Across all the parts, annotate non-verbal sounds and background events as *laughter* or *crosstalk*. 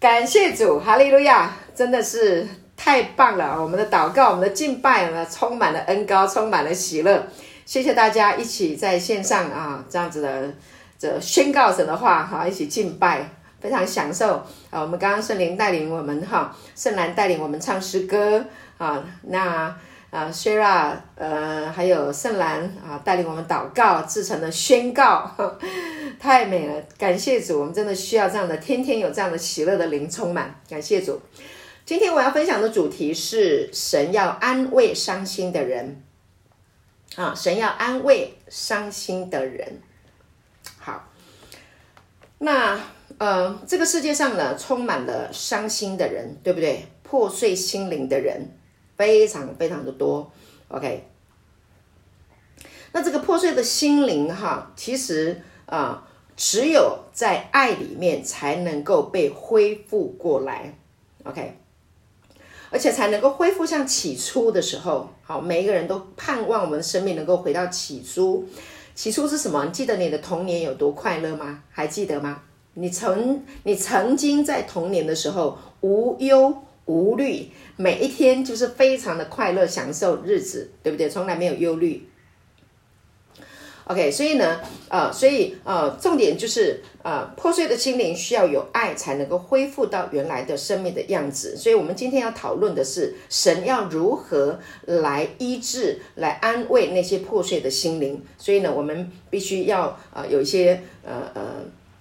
感谢主，哈利路亚，真的是太棒了！我们的祷告，我们的敬拜呢，充满了恩高，充满了喜乐。谢谢大家一起在线上啊，这样子的这宣告神的话哈，一起敬拜，非常享受啊。我们刚刚圣灵带领我们哈，圣兰带领我们唱诗歌啊，那。啊，Shira，呃，还有圣兰啊，带领我们祷告，制成的宣告，*laughs* 太美了！感谢主，我们真的需要这样的，天天有这样的喜乐的灵充满。感谢主。今天我要分享的主题是神要安慰伤心的人。啊，神要安慰伤心的人。好，那呃，这个世界上呢，充满了伤心的人，对不对？破碎心灵的人。非常非常的多，OK。那这个破碎的心灵哈，其实啊，只有在爱里面才能够被恢复过来，OK。而且才能够恢复像起初的时候，好，每一个人都盼望我们生命能够回到起初。起初是什么？你记得你的童年有多快乐吗？还记得吗？你曾你曾经在童年的时候无忧。无虑，每一天就是非常的快乐，享受日子，对不对？从来没有忧虑。OK，所以呢，呃，所以呃，重点就是呃，破碎的心灵需要有爱才能够恢复到原来的生命的样子。所以，我们今天要讨论的是，神要如何来医治、来安慰那些破碎的心灵。所以呢，我们必须要呃有一些呃呃。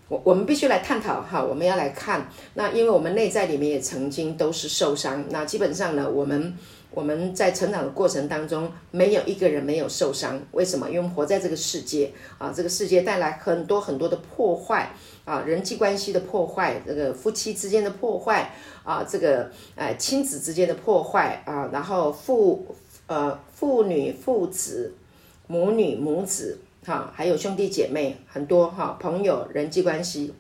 我我们必须来探讨哈，我们要来看那，因为我们内在里面也曾经都是受伤。那基本上呢，我们我们在成长的过程当中，没有一个人没有受伤。为什么？因为活在这个世界啊，这个世界带来很多很多的破坏啊，人际关系的破坏，这个夫妻之间的破坏啊，这个呃亲子之间的破坏啊，然后父呃父女父子母女母子。哈，还有兄弟姐妹很多哈，朋友人际关系。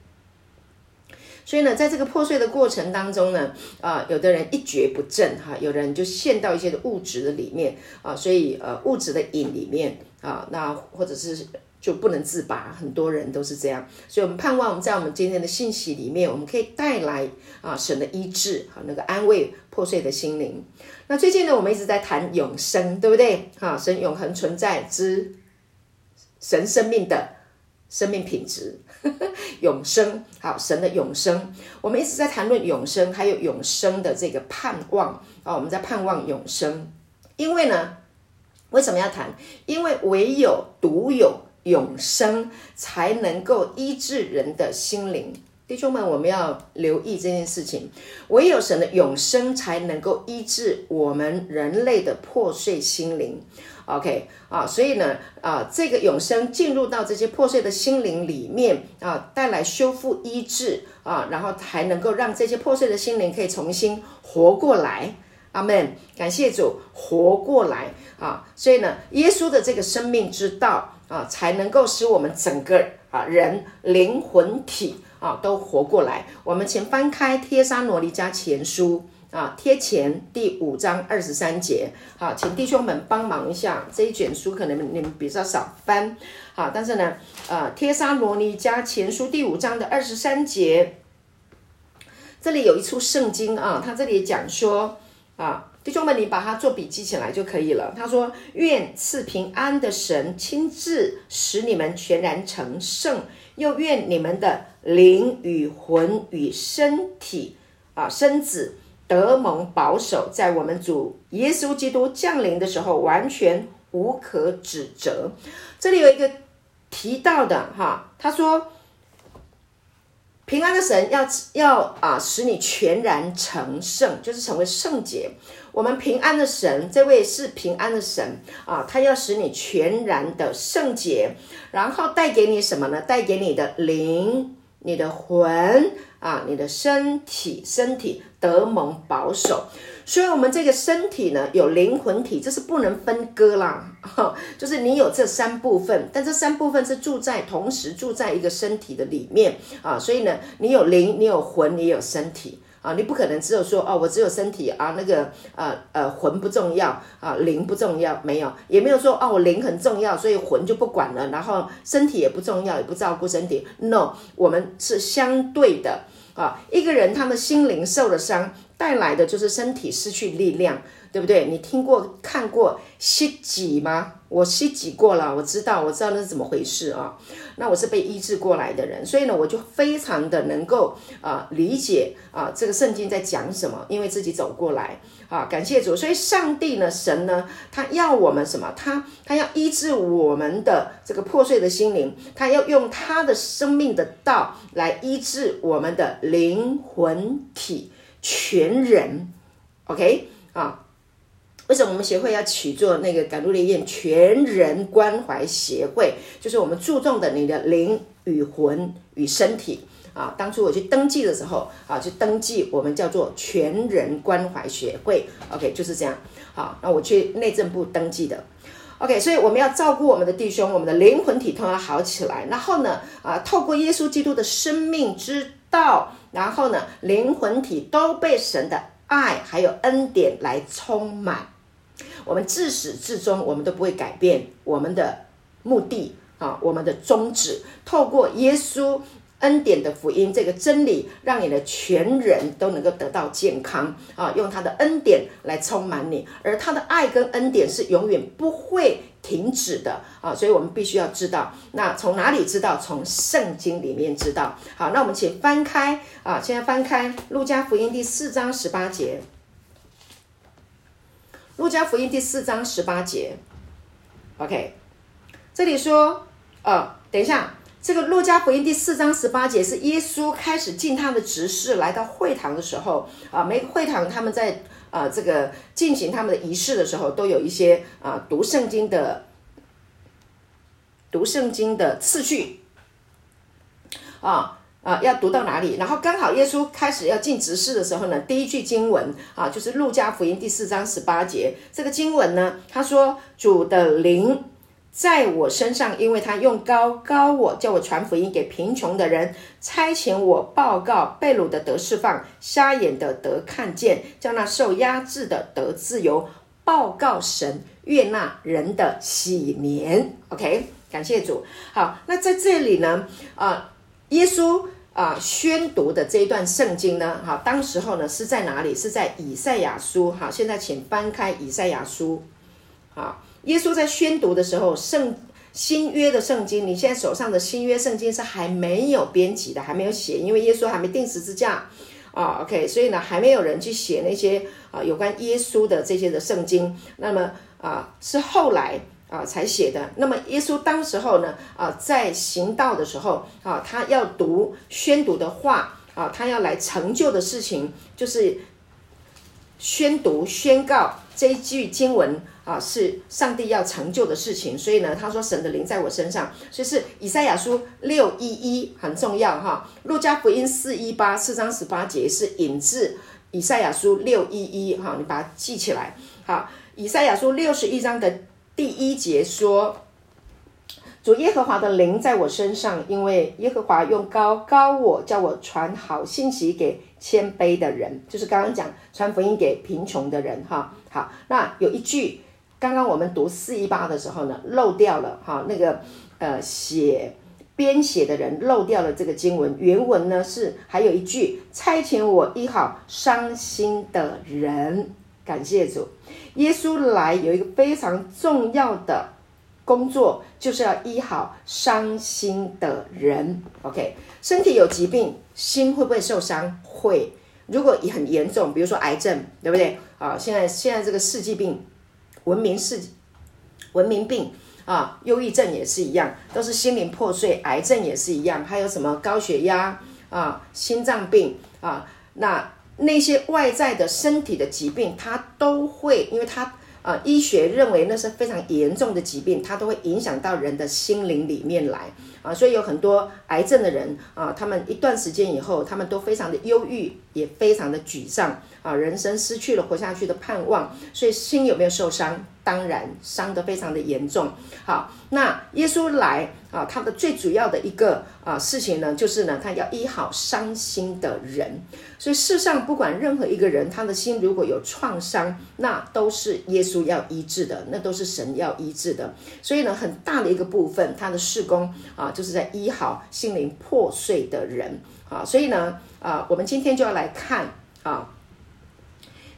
所以呢，在这个破碎的过程当中呢，啊，有的人一蹶不振哈，有的人就陷到一些的物质的里面啊，所以呃物质的瘾里面啊，那或者是就不能自拔，很多人都是这样。所以我们盼望在我们今天的信息里面，我们可以带来啊神的医治和，那个安慰破碎的心灵。那最近呢，我们一直在谈永生，对不对？哈，神永恒存在之。神生命的生命品质，*laughs* 永生，好，神的永生，我们一直在谈论永生，还有永生的这个盼望啊，我们在盼望永生，因为呢，为什么要谈？因为唯有独有永生，才能够医治人的心灵。弟兄们，我们要留意这件事情，唯有神的永生，才能够医治我们人类的破碎心灵。OK 啊，所以呢，啊，这个永生进入到这些破碎的心灵里面啊，带来修复医治啊，然后还能够让这些破碎的心灵可以重新活过来。阿门，感谢主，活过来啊。所以呢，耶稣的这个生命之道啊，才能够使我们整个啊人灵魂体啊都活过来。我们请翻开帖撒罗尼迦前书。啊，贴前第五章二十三节，好，请弟兄们帮忙一下，这一卷书可能你们比较少翻，好，但是呢，呃，贴沙罗尼加前书第五章的二十三节，这里有一处圣经啊，他这里讲说啊，弟兄们，你把它做笔记起来就可以了。他说：“愿赐平安的神亲自使你们全然成圣，又愿你们的灵与魂与身体啊，身子。”得蒙保守，在我们主耶稣基督降临的时候，完全无可指责。这里有一个提到的哈，他说：“平安的神要要啊，使你全然成圣，就是成为圣洁。我们平安的神，这位是平安的神啊，他要使你全然的圣洁，然后带给你什么呢？带给你的灵。”你的魂啊，你的身体，身体得蒙保守，所以，我们这个身体呢，有灵魂体，这是不能分割啦。哈 *laughs* 就是你有这三部分，但这三部分是住在同时住在一个身体的里面啊，所以呢，你有灵，你有魂，你有身体。啊，你不可能只有说哦，我只有身体啊，那个呃呃魂不重要啊，灵不重要，没有，也没有说哦，我灵很重要，所以魂就不管了，然后身体也不重要，也不照顾身体。No，我们是相对的啊，一个人他的心灵受了伤，带来的就是身体失去力量。对不对？你听过看过吸脊吗？我吸脊过了，我知道，我知道那是怎么回事啊。那我是被医治过来的人，所以呢，我就非常的能够啊、理解啊这个圣经在讲什么，因为自己走过来啊，感谢主。所以上帝呢，神呢，他要我们什么？他他要医治我们的这个破碎的心灵，他要用他的生命的道来医治我们的灵魂体全人。OK 啊。为什么我们协会要取做那个赶路烈焰全人关怀协会？就是我们注重的你的灵与魂与身体啊。当初我去登记的时候啊，去登记我们叫做全人关怀协会。OK，就是这样。好，那我去内政部登记的。OK，所以我们要照顾我们的弟兄，我们的灵魂体都要好起来。然后呢，啊，透过耶稣基督的生命之道，然后呢，灵魂体都被神的爱还有恩典来充满。我们自始至终，我们都不会改变我们的目的啊，我们的宗旨。透过耶稣恩典的福音这个真理，让你的全人都能够得到健康啊，用他的恩典来充满你，而他的爱跟恩典是永远不会停止的啊，所以我们必须要知道。那从哪里知道？从圣经里面知道。好，那我们请翻开啊，现在翻开路加福音第四章十八节。路加福音第四章十八节，OK，这里说，呃，等一下，这个路加福音第四章十八节是耶稣开始进他的职事，来到会堂的时候，啊，每个会堂他们在啊这个进行他们的仪式的时候，都有一些啊读圣经的读圣经的次序，啊。啊，要读到哪里？然后刚好耶稣开始要进执事的时候呢，第一句经文啊，就是路加福音第四章十八节。这个经文呢，他说：“主的灵在我身上，因为他用高高我，叫我传福音给贫穷的人，差遣我报告被掳的得释放，瞎眼的得看见，叫那受压制的得自由，报告神悦纳人的喜年。”OK，感谢主。好，那在这里呢，啊。耶稣啊，宣读的这一段圣经呢，哈，当时候呢是在哪里？是在以赛亚书。好，现在请翻开以赛亚书。好，耶稣在宣读的时候，圣新约的圣经，你现在手上的新约圣经是还没有编辑的，还没有写，因为耶稣还没钉十字架啊。OK，所以呢，还没有人去写那些啊有关耶稣的这些的圣经。那么啊，是后来。啊，才写的。那么耶稣当时候呢，啊，在行道的时候，啊，他要读宣读的话，啊，他要来成就的事情，就是宣读宣告这一句经文，啊，是上帝要成就的事情。所以呢，他说神的灵在我身上，所以是以赛亚书六一一很重要哈。路加福音四一八四章十八节是引自以赛亚书六一一哈，你把它记起来。好，以赛亚书六十一章的。第一节说：“主耶和华的灵在我身上，因为耶和华用高高我，叫我传好信息给谦卑的人，就是刚刚讲传福音给贫穷的人。哈，好，那有一句，刚刚我们读四一八的时候呢，漏掉了。哈，那个呃写编写的人漏掉了这个经文，原文呢是还有一句，差遣我医好伤心的人。”感谢主，耶稣来有一个非常重要的工作，就是要医好伤心的人。OK，身体有疾病，心会不会受伤？会。如果很严重，比如说癌症，对不对？啊，现在现在这个世纪病，文明世文明病啊，忧郁症也是一样，都是心灵破碎。癌症也是一样，还有什么高血压啊、心脏病啊，那。那些外在的身体的疾病，它都会，因为它、呃，医学认为那是非常严重的疾病，它都会影响到人的心灵里面来啊，所以有很多癌症的人啊，他们一段时间以后，他们都非常的忧郁，也非常的沮丧啊，人生失去了活下去的盼望，所以心有没有受伤？当然伤得非常的严重。好，那耶稣来啊，他的最主要的一个啊事情呢，就是呢，他要医好伤心的人。所以世上不管任何一个人，他的心如果有创伤，那都是耶稣要医治的，那都是神要医治的。所以呢，很大的一个部分，他的事工啊，就是在医好心灵破碎的人。啊，所以呢，啊，我们今天就要来看啊，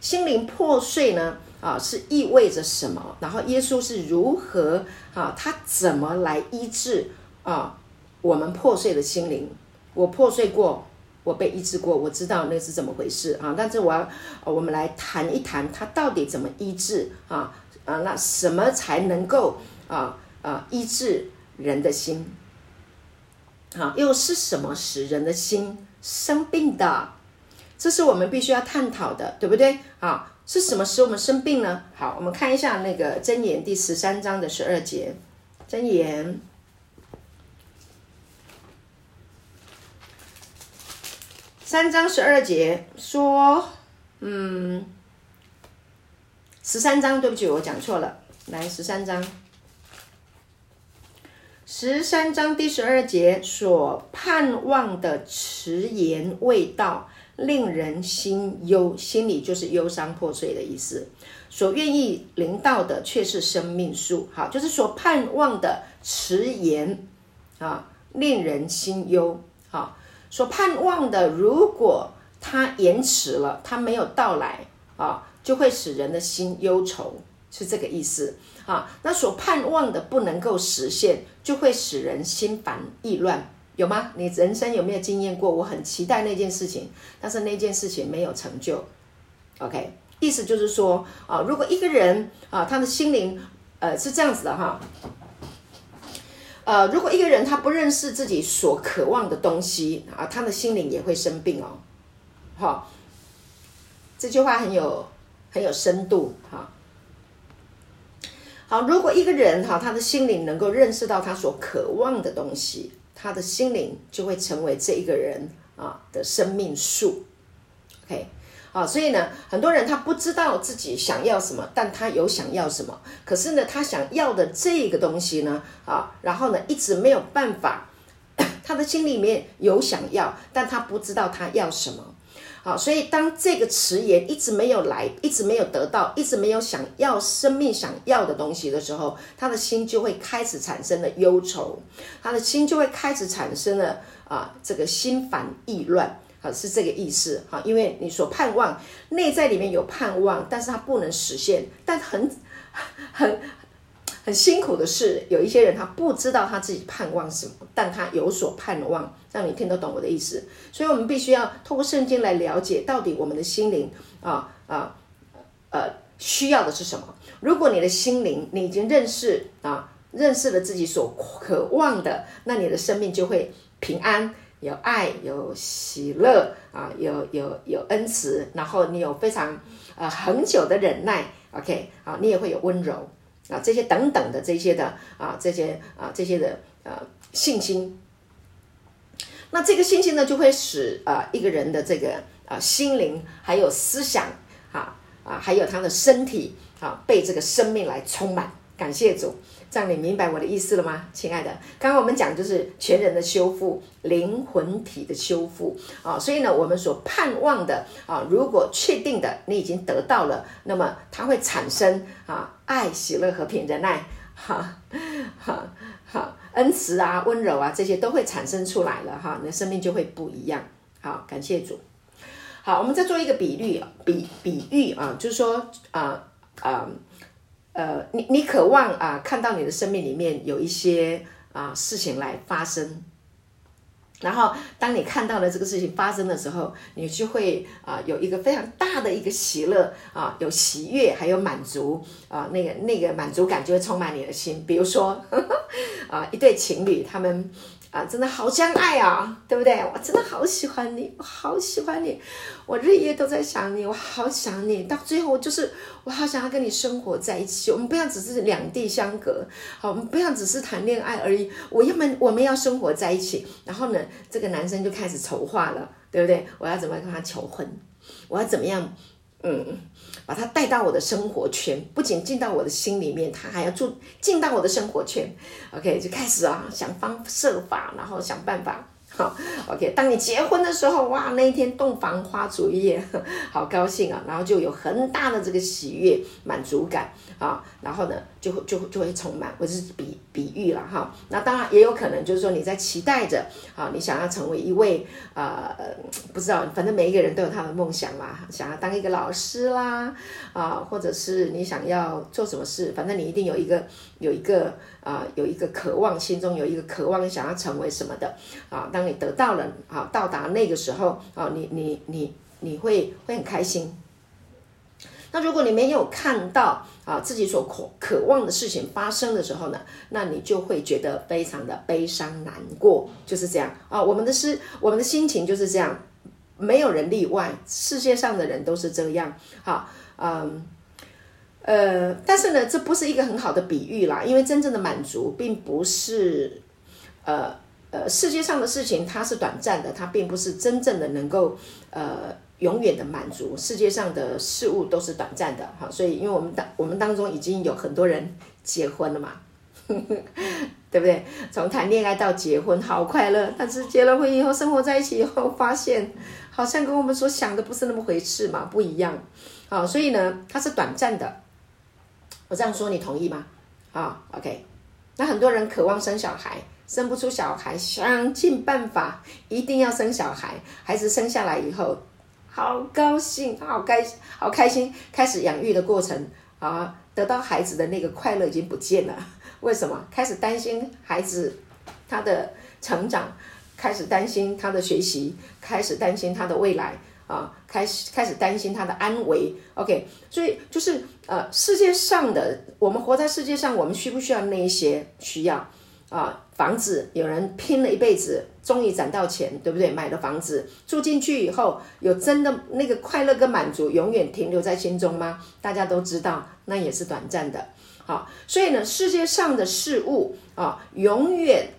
心灵破碎呢，啊，是意味着什么？然后耶稣是如何啊，他怎么来医治啊我们破碎的心灵？我破碎过，我被医治过，我知道那是怎么回事啊。但是我要，我们来谈一谈他到底怎么医治啊啊？那什么才能够啊啊医治人的心？啊，又是什么使人的心生病的？这是我们必须要探讨的，对不对？啊，是什么使我们生病呢？好，我们看一下那个箴言第十三章的十二节，箴言。三章十二节说，嗯，十三章，对不起，我讲错了，来十三章。十三章第十二节所盼望的迟延未到，令人心忧，心里就是忧伤破碎的意思。所愿意临到的却是生命树，好，就是所盼望的迟延啊，令人心忧。好，所盼望的，如果它延迟了，它没有到来啊，就会使人的心忧愁，是这个意思。啊，那所盼望的不能够实现，就会使人心烦意乱，有吗？你人生有没有经验过？我很期待那件事情，但是那件事情没有成就。OK，意思就是说啊，如果一个人啊，他的心灵呃是这样子的哈，呃，如果一个人他不认识自己所渴望的东西啊，他的心灵也会生病哦。好，这句话很有很有深度哈。好，如果一个人哈，他的心灵能够认识到他所渴望的东西，他的心灵就会成为这一个人啊的生命树。OK，啊，所以呢，很多人他不知道自己想要什么，但他有想要什么，可是呢，他想要的这个东西呢，啊，然后呢，一直没有办法，*clears throat* 他的心里面有想要，但他不知道他要什么。好，所以当这个迟延一直没有来，一直没有得到，一直没有想要生命想要的东西的时候，他的心就会开始产生了忧愁，他的心就会开始产生了啊，这个心烦意乱，啊，是这个意思哈，因为你所盼望内在里面有盼望，但是它不能实现，但很很。很辛苦的是，有一些人他不知道他自己盼望什么，但他有所盼望，让你听得懂我的意思。所以，我们必须要透过圣经来了解，到底我们的心灵啊啊呃需要的是什么。如果你的心灵你已经认识啊，认识了自己所渴望的，那你的生命就会平安，有爱，有喜乐啊，有有有恩慈，然后你有非常呃恒久的忍耐，OK 啊，你也会有温柔。啊，这些等等的这些的啊，这些啊，这些的呃信心，那这个信心呢，就会使啊一个人的这个啊心灵还有思想啊啊，还有他的身体啊，被这个生命来充满。感谢主。这样你明白我的意思了吗，亲爱的？刚刚我们讲就是全人的修复，灵魂体的修复啊，所以呢，我们所盼望的啊，如果确定的你已经得到了，那么它会产生啊爱、喜乐、和平、忍耐，哈，哈，哈，恩慈啊、温柔啊，这些都会产生出来了哈，你的生命就会不一样。好，感谢主。好，我们再做一个比喻，比比喻啊，就是说啊啊。呃，你你渴望啊，看到你的生命里面有一些啊事情来发生，然后当你看到了这个事情发生的时候，你就会啊有一个非常大的一个喜乐啊，有喜悦，还有满足啊，那个那个满足感就会充满你的心。比如说呵呵 *laughs* 啊，一对情侣，他们。啊，真的好相爱啊，对不对？我真的好喜欢你，我好喜欢你，我日夜都在想你，我好想你。到最后，就是我好想要跟你生活在一起。我们不要只是两地相隔，好，我们不要只是谈恋爱而已。我要么我们要生活在一起。然后呢，这个男生就开始筹划了，对不对？我要怎么跟他求婚？我要怎么样？嗯。把他带到我的生活圈，不仅进到我的心里面，他还要住进到我的生活圈。OK，就开始啊，想方设法，然后想办法好，OK。当你结婚的时候，哇，那一天洞房花烛夜，好高兴啊！然后就有很大的这个喜悦、满足感啊。然后呢，就会就会就会充满，或者是比比喻了哈。那当然也有可能就是说你在期待着啊，你想要成为一位呃，不知道，反正每一个人都有他的梦想嘛，想要当一个老师啦啊，或者是你想要做什么事，反正你一定有一个有一个啊，有一个渴望，心中有一个渴望，想要成为什么的啊。当你得到了啊，到达那个时候啊，你你你你会会很开心。那如果你没有看到啊自己所渴渴望的事情发生的时候呢，那你就会觉得非常的悲伤难过，就是这样啊。我们的是我们的心情就是这样，没有人例外，世界上的人都是这样。好，嗯，呃，但是呢，这不是一个很好的比喻啦，因为真正的满足并不是呃。呃，世界上的事情它是短暂的，它并不是真正的能够呃永远的满足。世界上的事物都是短暂的，哈，所以因为我们当我们当中已经有很多人结婚了嘛，呵 *laughs* 呵对不对？从谈恋爱到结婚好快乐，但是结了婚以后，生活在一起以后，发现好像跟我们所想的不是那么回事嘛，不一样，好，所以呢，它是短暂的。我这样说你同意吗？啊，OK，那很多人渴望生小孩。生不出小孩，想尽办法一定要生小孩。孩子生下来以后，好高兴，好开，好开心。开始养育的过程啊，得到孩子的那个快乐已经不见了。*laughs* 为什么？开始担心孩子他的成长，开始担心他的学习，开始担心他的未来啊，开始开始担心他的安危。OK，所以就是呃，世界上的我们活在世界上，我们需不需要那一些？需要。啊，房子有人拼了一辈子，终于攒到钱，对不对？买了房子住进去以后，有真的那个快乐跟满足永远停留在心中吗？大家都知道，那也是短暂的。好，所以呢，世界上的事物啊，永远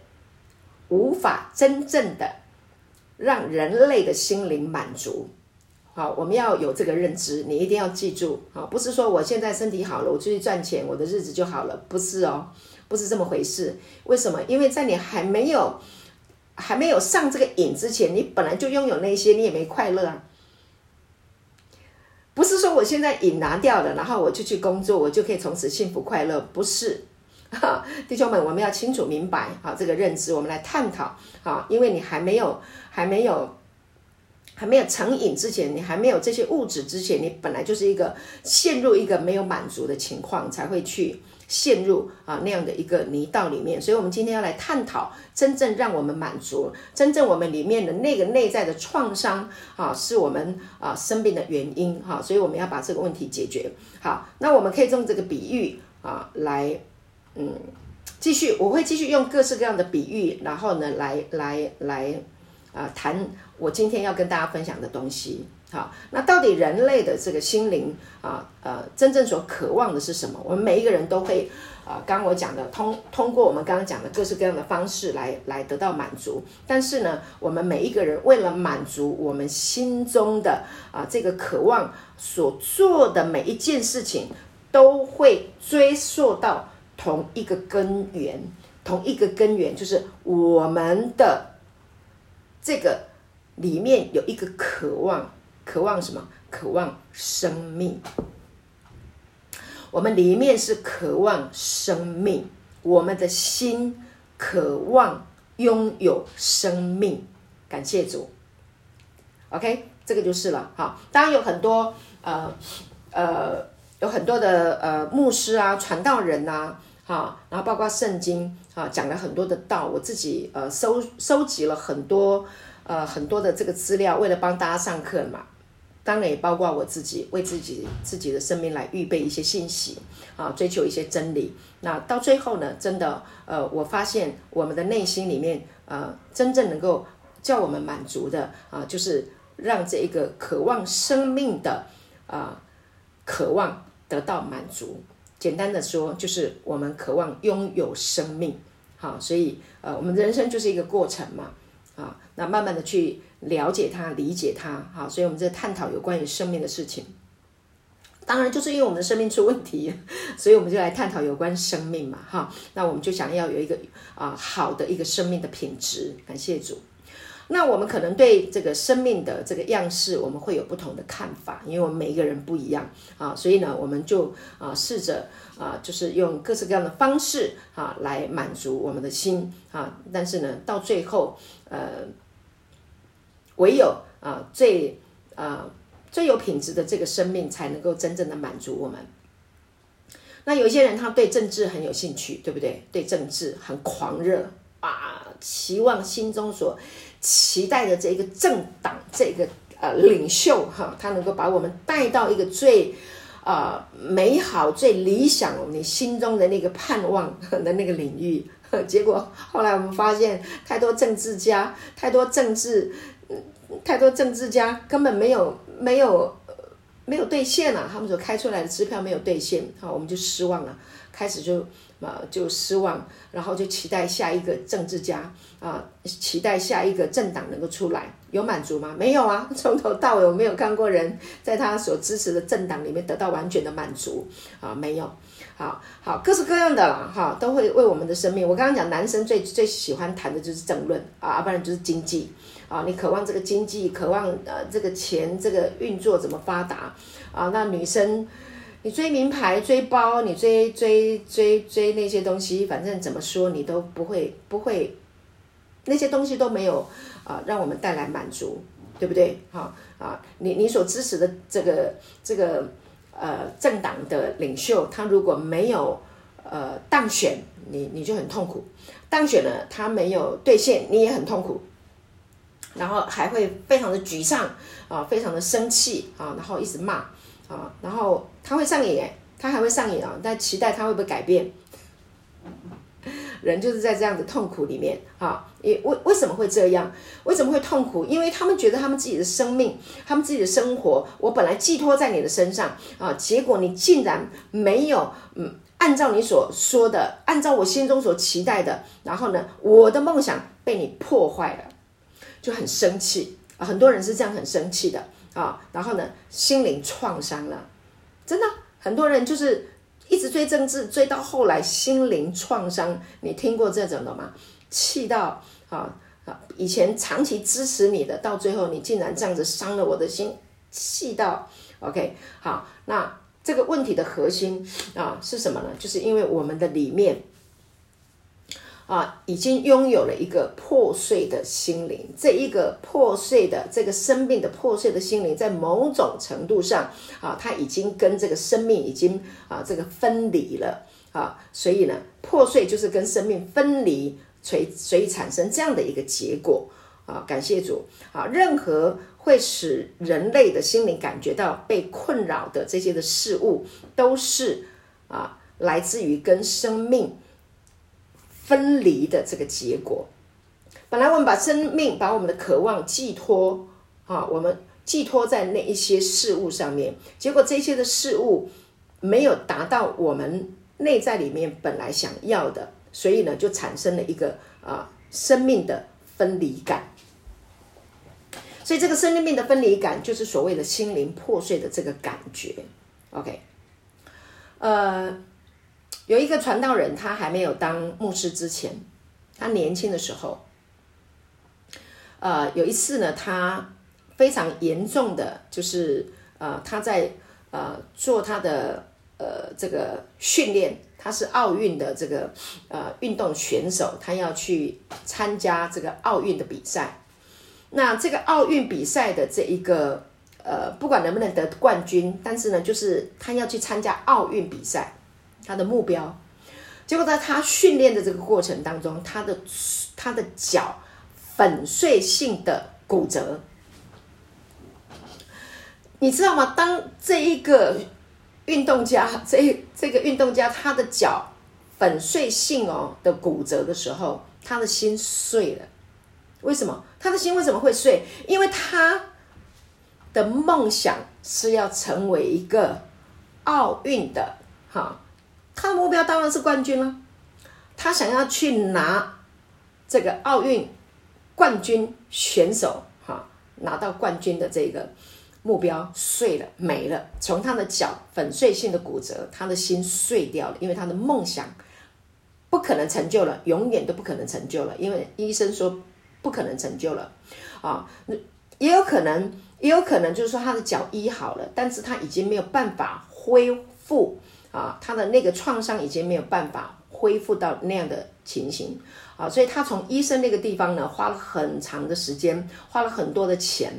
无法真正的让人类的心灵满足。好，我们要有这个认知，你一定要记住。好，不是说我现在身体好了，我出去赚钱，我的日子就好了，不是哦。不是这么回事，为什么？因为在你还没有还没有上这个瘾之前，你本来就拥有那些，你也没快乐啊。不是说我现在瘾拿掉了，然后我就去工作，我就可以从此幸福快乐，不是。哈，弟兄们，我们要清楚明白啊，这个认知，我们来探讨啊，因为你还没有还没有还没有成瘾之前，你还没有这些物质之前，你本来就是一个陷入一个没有满足的情况，才会去。陷入啊那样的一个泥道里面，所以我们今天要来探讨真正让我们满足，真正我们里面的那个内在的创伤啊，是我们啊生病的原因哈，所以我们要把这个问题解决。好，那我们可以用这个比喻啊来，嗯，继续，我会继续用各式各样的比喻，然后呢来来来啊谈我今天要跟大家分享的东西。好，那到底人类的这个心灵啊，呃，真正所渴望的是什么？我们每一个人都会啊，刚刚我讲的通通过我们刚刚讲的各式各样的方式来来得到满足。但是呢，我们每一个人为了满足我们心中的啊这个渴望所做的每一件事情，都会追溯到同一个根源，同一个根源就是我们的这个里面有一个渴望。渴望什么？渴望生命。我们里面是渴望生命，我们的心渴望拥有生命。感谢主。OK，这个就是了。好，当然有很多呃呃，有很多的呃牧师啊、传道人呐，哈，然后包括圣经啊，讲了很多的道。我自己呃收收集了很多呃很多的这个资料，为了帮大家上课嘛。当然也包括我自己，为自己自己的生命来预备一些信息啊，追求一些真理。那到最后呢，真的，呃，我发现我们的内心里面，呃，真正能够叫我们满足的啊，就是让这一个渴望生命的啊渴望得到满足。简单的说，就是我们渴望拥有生命。好，所以呃，我们人生就是一个过程嘛，啊，那慢慢的去。了解他，理解他，好，所以我们在探讨有关于生命的事情。当然，就是因为我们的生命出问题，*laughs* 所以我们就来探讨有关生命嘛，哈。那我们就想要有一个啊好的一个生命的品质。感谢主。那我们可能对这个生命的这个样式，我们会有不同的看法，因为我们每一个人不一样啊，所以呢，我们就啊试着啊，就是用各式各样的方式啊来满足我们的心啊，但是呢，到最后呃，唯有啊最啊最有品质的这个生命，才能够真正的满足我们。那有些人他对政治很有兴趣，对不对？对政治很狂热啊，期望心中所期待的这一个政党，这个呃领袖哈，他能够把我们带到一个最啊、美好、最理想，你心中的那个盼望的那个领域。*laughs* 结果后来我们发现，太多政治家，太多政治，太多政治家根本没有没有。没有兑现了，他们所开出来的支票没有兑现，好，我们就失望了，开始就啊就失望，然后就期待下一个政治家啊，期待下一个政党能够出来，有满足吗？没有啊，*laughs* 从头到尾我没有看过人在他所支持的政党里面得到完全的满足啊，没有，好好各式各样的啦，哈，都会为我们的生命。我刚刚讲男生最最喜欢谈的就是政论啊，不然就是经济。啊，你渴望这个经济，渴望呃这个钱，这个运作怎么发达啊？那女生，你追名牌、追包，你追追追追那些东西，反正怎么说你都不会不会，那些东西都没有啊，让我们带来满足，对不对？好啊，你你所支持的这个这个呃政党的领袖，他如果没有呃当选，你你就很痛苦；当选了，他没有兑现，你也很痛苦。然后还会非常的沮丧啊，非常的生气啊，然后一直骂啊，然后他会上瘾，他还会上瘾啊，但期待他会不会改变？人就是在这样的痛苦里面啊，为为什么会这样？为什么会痛苦？因为他们觉得他们自己的生命，他们自己的生活，我本来寄托在你的身上啊，结果你竟然没有嗯，按照你所说的，按照我心中所期待的，然后呢，我的梦想被你破坏了。就很生气啊，很多人是这样很生气的啊，然后呢，心灵创伤了，真的，很多人就是一直追政治，追到后来心灵创伤。你听过这种的吗？气到啊啊，以前长期支持你的，到最后你竟然这样子伤了我的心，气到 OK 好，那这个问题的核心啊是什么呢？就是因为我们的里面。啊，已经拥有了一个破碎的心灵，这一个破碎的这个生命的破碎的心灵，在某种程度上啊，它已经跟这个生命已经啊这个分离了啊，所以呢，破碎就是跟生命分离，所以所以产生这样的一个结果啊。感谢主啊，任何会使人类的心灵感觉到被困扰的这些的事物，都是啊来自于跟生命。分离的这个结果，本来我们把生命、把我们的渴望寄托啊，我们寄托在那一些事物上面，结果这些的事物没有达到我们内在里面本来想要的，所以呢，就产生了一个啊生命的分离感。所以这个生命的分离感，就是所谓的心灵破碎的这个感觉。OK，呃。有一个传道人，他还没有当牧师之前，他年轻的时候，呃，有一次呢，他非常严重的，就是呃，他在呃做他的呃这个训练，他是奥运的这个呃运动选手，他要去参加这个奥运的比赛。那这个奥运比赛的这一个呃，不管能不能得冠军，但是呢，就是他要去参加奥运比赛。他的目标，结果在他训练的这个过程当中，他的他的脚粉碎性的骨折，你知道吗？当这一个运动家，这这个运动家他的脚粉碎性哦的骨折的时候，他的心碎了。为什么？他的心为什么会碎？因为他的梦想是要成为一个奥运的哈。他的目标当然是冠军了，他想要去拿这个奥运冠军选手哈，拿到冠军的这个目标碎了没了，从他的脚粉碎性的骨折，他的心碎掉了，因为他的梦想不可能成就了，永远都不可能成就了，因为医生说不可能成就了啊。也有可能，也有可能就是说他的脚医好了，但是他已经没有办法恢复啊，他的那个创伤已经没有办法恢复到那样的情形啊，所以他从医生那个地方呢，花了很长的时间，花了很多的钱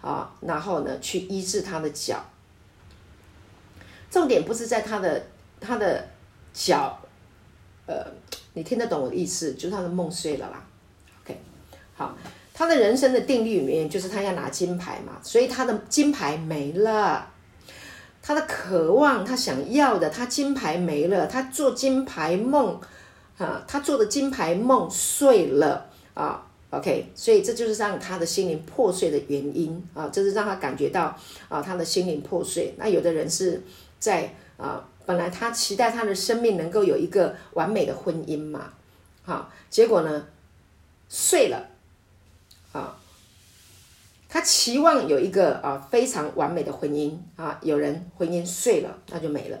啊，然后呢去医治他的脚。重点不是在他的他的脚，呃，你听得懂我的意思，就是他的梦碎了啦。OK，好，他的人生的定律里面就是他要拿金牌嘛，所以他的金牌没了，他的渴望，他想要的，他金牌没了，他做金牌梦啊，他做的金牌梦碎了啊。OK，所以这就是让他的心灵破碎的原因啊，这是让他感觉到啊，他的心灵破碎。那有的人是。在啊、本来他期待他的生命能够有一个完美的婚姻嘛，好，结果呢，碎了，啊，他期望有一个啊非常完美的婚姻啊，有人婚姻碎了，那就没了。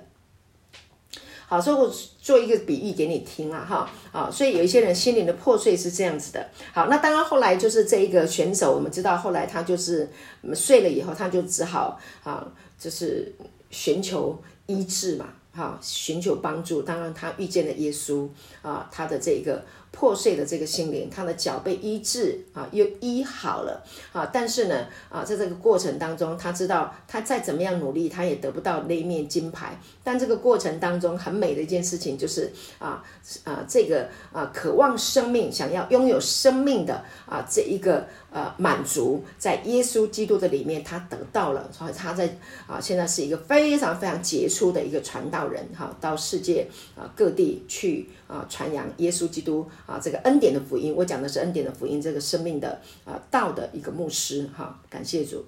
好，所以我做一个比喻给你听啊，哈，啊，所以有一些人心灵的破碎是这样子的。好，那当然后来就是这一个选手，我们知道后来他就是碎了以后，他就只好啊，就是。寻求医治嘛，哈，寻求帮助。当然，他遇见了耶稣啊，他的这个破碎的这个心灵，他的脚被医治啊，又医好了啊。但是呢，啊，在这个过程当中，他知道他再怎么样努力，他也得不到那一面金牌。但这个过程当中，很美的一件事情就是啊啊，这个啊，渴望生命，想要拥有生命的啊，这一个。呃，满足在耶稣基督的里面，他得到了，所以他在啊，现在是一个非常非常杰出的一个传道人哈，到世界啊各地去啊传扬耶稣基督啊这个恩典的福音。我讲的是恩典的福音，这个生命的啊道的一个牧师哈，感谢主。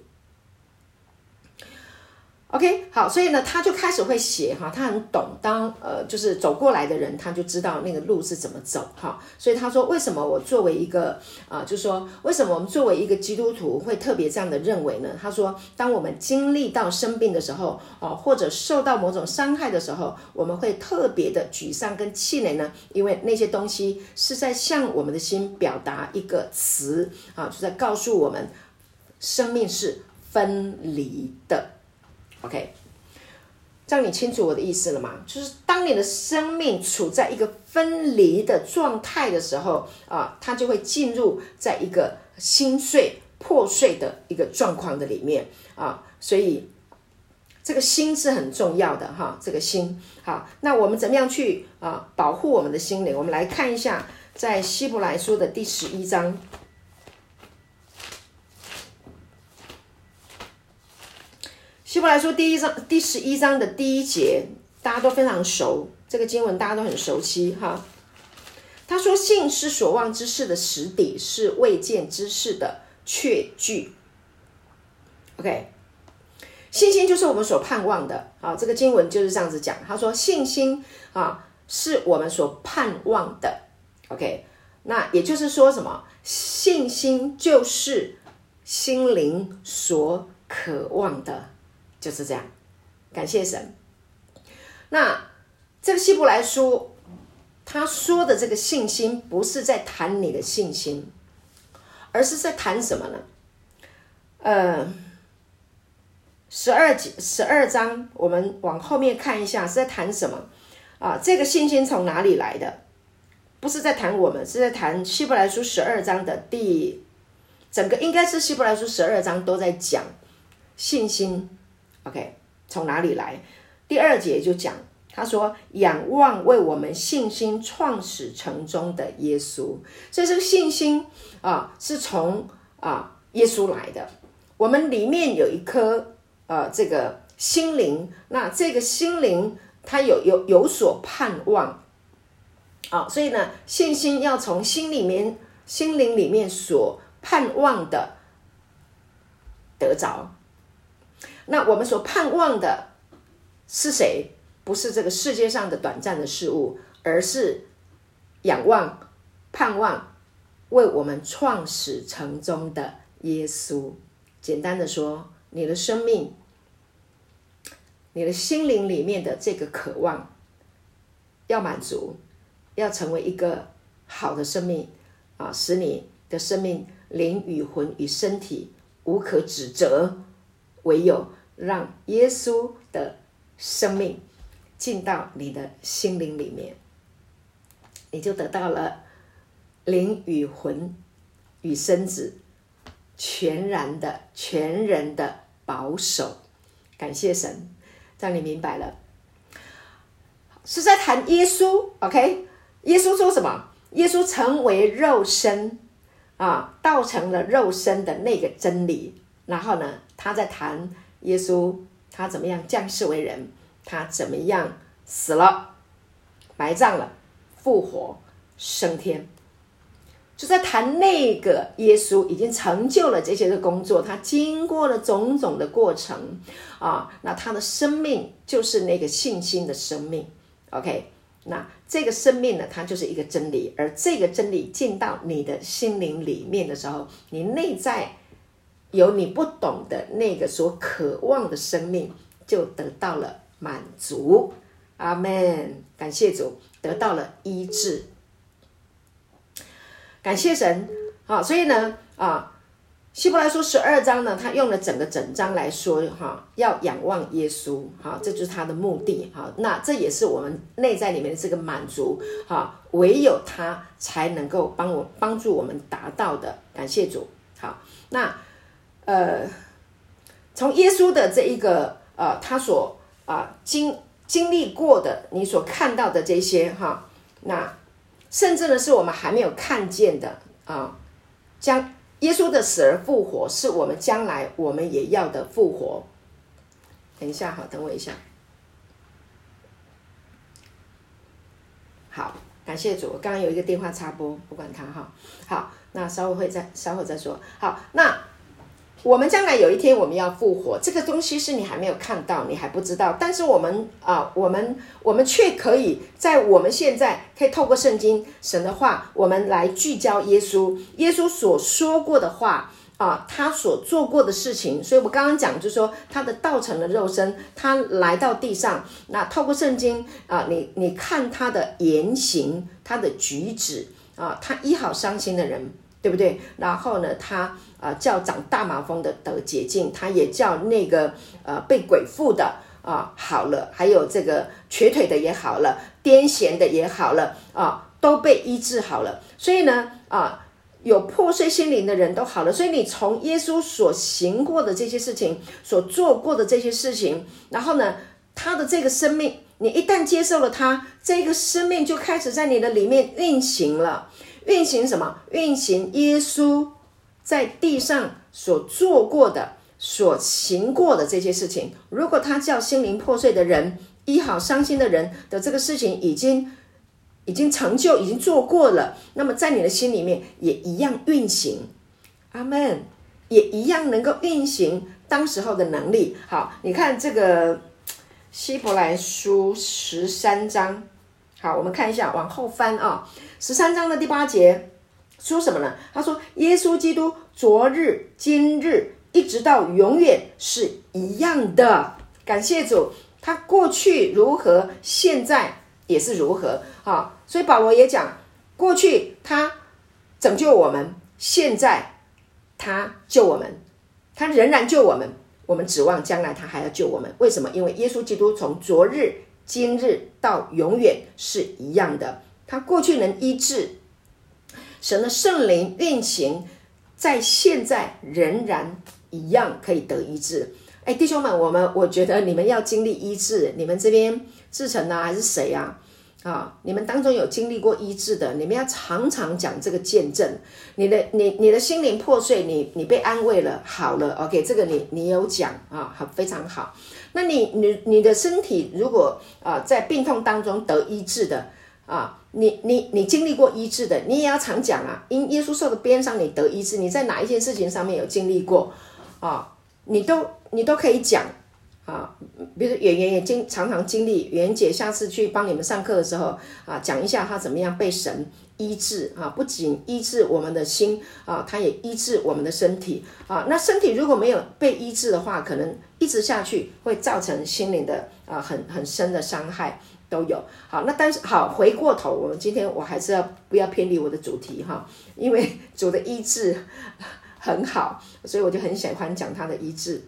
OK，好，所以呢，他就开始会写哈，他很懂当呃，就是走过来的人，他就知道那个路是怎么走哈。所以他说，为什么我作为一个啊，就说，为什么我们作为一个基督徒会特别这样的认为呢？他说，当我们经历到生病的时候，哦，或者受到某种伤害的时候，我们会特别的沮丧跟气馁呢？因为那些东西是在向我们的心表达一个词啊，就在告诉我们，生命是分离的。OK，这样你清楚我的意思了吗？就是当你的生命处在一个分离的状态的时候啊，它就会进入在一个心碎破碎的一个状况的里面啊，所以这个心是很重要的哈，这个心好，那我们怎么样去啊保护我们的心灵？我们来看一下，在希伯来书的第十一章。希伯来书第一章第十一章的第一节，大家都非常熟，这个经文大家都很熟悉哈。他说：“信是所望之事的实底，是未见之事的确据。” OK，信心就是我们所盼望的啊。这个经文就是这样子讲。他说：“信心啊，是我们所盼望的。”OK，那也就是说什么？信心就是心灵所渴望的。就是这样，感谢神。那这个希伯来书，他说的这个信心，不是在谈你的信心，而是在谈什么呢？呃，十二节十二章，我们往后面看一下，是在谈什么啊？这个信心从哪里来的？不是在谈我们，是在谈希伯来书十二章的第，整个应该是希伯来书十二章都在讲信心。OK，从哪里来？第二节就讲，他说仰望为我们信心创始成终的耶稣，所以这个信心啊是从啊耶稣来的。我们里面有一颗呃这个心灵，那这个心灵它有有有所盼望啊，所以呢信心要从心里面心灵里面所盼望的得着。那我们所盼望的是谁？不是这个世界上的短暂的事物，而是仰望、盼望为我们创始成终的耶稣。简单的说，你的生命、你的心灵里面的这个渴望要满足，要成为一个好的生命啊，使你的生命，灵与魂与身体无可指责，唯有让耶稣的生命进到你的心灵里面，你就得到了灵与魂与身子全然的、全人的保守。感谢神，让你明白了，是在谈耶稣。OK，耶稣说什么？耶稣成为肉身。啊，道成了肉身的那个真理，然后呢，他在谈耶稣他怎么样降世为人，他怎么样死了、埋葬了、复活、升天，就在谈那个耶稣已经成就了这些的工作，他经过了种种的过程啊，那他的生命就是那个信心的生命，OK。那这个生命呢，它就是一个真理，而这个真理进到你的心灵里面的时候，你内在有你不懂的那个所渴望的生命，就得到了满足。阿门，感谢主，得到了医治，感谢神。好，所以呢，啊。希伯来书十二章呢，他用了整个整章来说，哈，要仰望耶稣，哈，这就是他的目的，哈，那这也是我们内在里面的这个满足，哈，唯有他才能够帮我帮助我们达到的，感谢主，好，那，呃，从耶稣的这一个，呃，他所啊、呃、经经历过的，你所看到的这些，哈，那甚至呢是我们还没有看见的啊，将。耶稣的死而复活，是我们将来我们也要的复活。等一下，好，等我一下。好，感谢主。我刚刚有一个电话插播，不管它哈。好，那稍后会再稍后再说。好，那。我们将来有一天我们要复活，这个东西是你还没有看到，你还不知道。但是我们啊，我们我们却可以在我们现在可以透过圣经神的话，我们来聚焦耶稣，耶稣所说过的话啊，他所做过的事情。所以我刚刚讲就是说，他的道成了肉身，他来到地上，那透过圣经啊，你你看他的言行，他的举止啊，他医好伤心的人。对不对？然后呢，他啊、叫长大麻风的得洁净，他也叫那个呃被鬼附的啊、好了，还有这个瘸腿的也好了，癫痫的也好了啊、都被医治好了。所以呢啊、有破碎心灵的人都好了。所以你从耶稣所行过的这些事情，所做过的这些事情，然后呢，他的这个生命，你一旦接受了他，这个生命就开始在你的里面运行了。运行什么？运行耶稣在地上所做过的、所行过的这些事情。如果他叫心灵破碎的人医好伤心的人的这个事情已经已经成就、已经做过了，那么在你的心里面也一样运行。阿门，也一样能够运行当时候的能力。好，你看这个希伯来书十三章。好，我们看一下，往后翻啊。十三章的第八节说什么呢？他说：“耶稣基督昨日、今日，一直到永远是一样的。”感谢主，他过去如何，现在也是如何。好，所以保罗也讲，过去他拯救我们，现在他救我们，他仍然救我们。我们指望将来他还要救我们。为什么？因为耶稣基督从昨日。今日到永远是一样的，他过去能医治，神的圣灵运行，在现在仍然一样可以得医治。哎，弟兄们，我们我觉得你们要经历医治，你们这边志成啊，还是谁呀？啊，你们当中有经历过医治的，你们要常常讲这个见证。你的你你的心灵破碎，你你被安慰了，好了，OK，这个你你有讲啊，好，非常好。那你你你的身体如果啊在病痛当中得医治的啊，你你你经历过医治的，你也要常讲啊。因耶稣受的鞭伤，你得医治。你在哪一件事情上面有经历过啊？你都你都可以讲啊。比如说圆圆也经常常经历，圆姐下次去帮你们上课的时候啊，讲一下她怎么样被神医治啊。不仅医治我们的心啊，它也医治我们的身体啊。那身体如果没有被医治的话，可能。一直下去会造成心灵的啊、很很深的伤害，都有。好，那但是好，回过头，我们今天我还是要不要偏离我的主题哈？因为主的医治很好，所以我就很喜欢讲他的医治。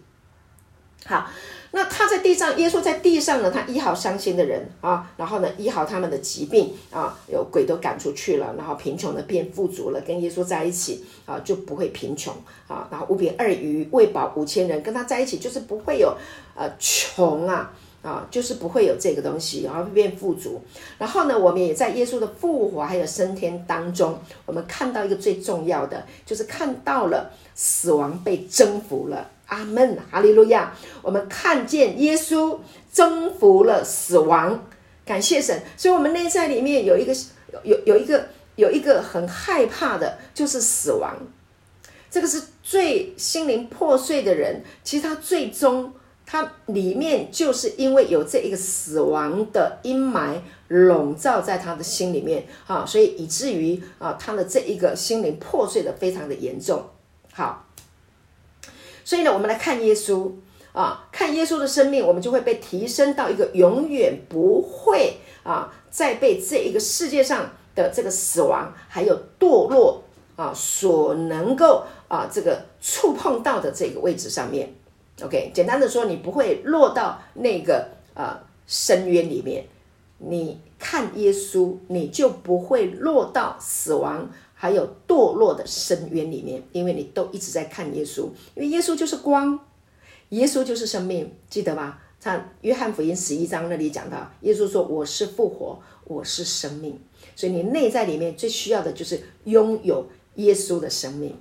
好。那他在地上，耶稣在地上呢，他医好伤心的人啊，然后呢，医好他们的疾病啊，有鬼都赶出去了，然后贫穷的变富足了，跟耶稣在一起啊，就不会贫穷啊，然后五饼二鱼喂饱五千人，跟他在一起就是不会有呃穷啊啊，就是不会有这个东西，然后变富足。然后呢，我们也在耶稣的复活还有升天当中，我们看到一个最重要的，就是看到了死亡被征服了。阿门，哈利路亚！我们看见耶稣征服了死亡，感谢神。所以，我们内在里面有一个有有一个有一个很害怕的，就是死亡。这个是最心灵破碎的人，其实他最终他里面就是因为有这一个死亡的阴霾笼罩在他的心里面啊，所以以至于啊，他的这一个心灵破碎的非常的严重。好。所以呢，我们来看耶稣啊，看耶稣的生命，我们就会被提升到一个永远不会啊再被这一个世界上的这个死亡还有堕落啊所能够啊这个触碰到的这个位置上面。OK，简单的说，你不会落到那个啊深渊里面。你看耶稣，你就不会落到死亡。还有堕落的深渊里面，因为你都一直在看耶稣，因为耶稣就是光，耶稣就是生命，记得吗？看约翰福音十一章那里讲到，耶稣说：“我是复活，我是生命。”所以你内在里面最需要的就是拥有耶稣的生命。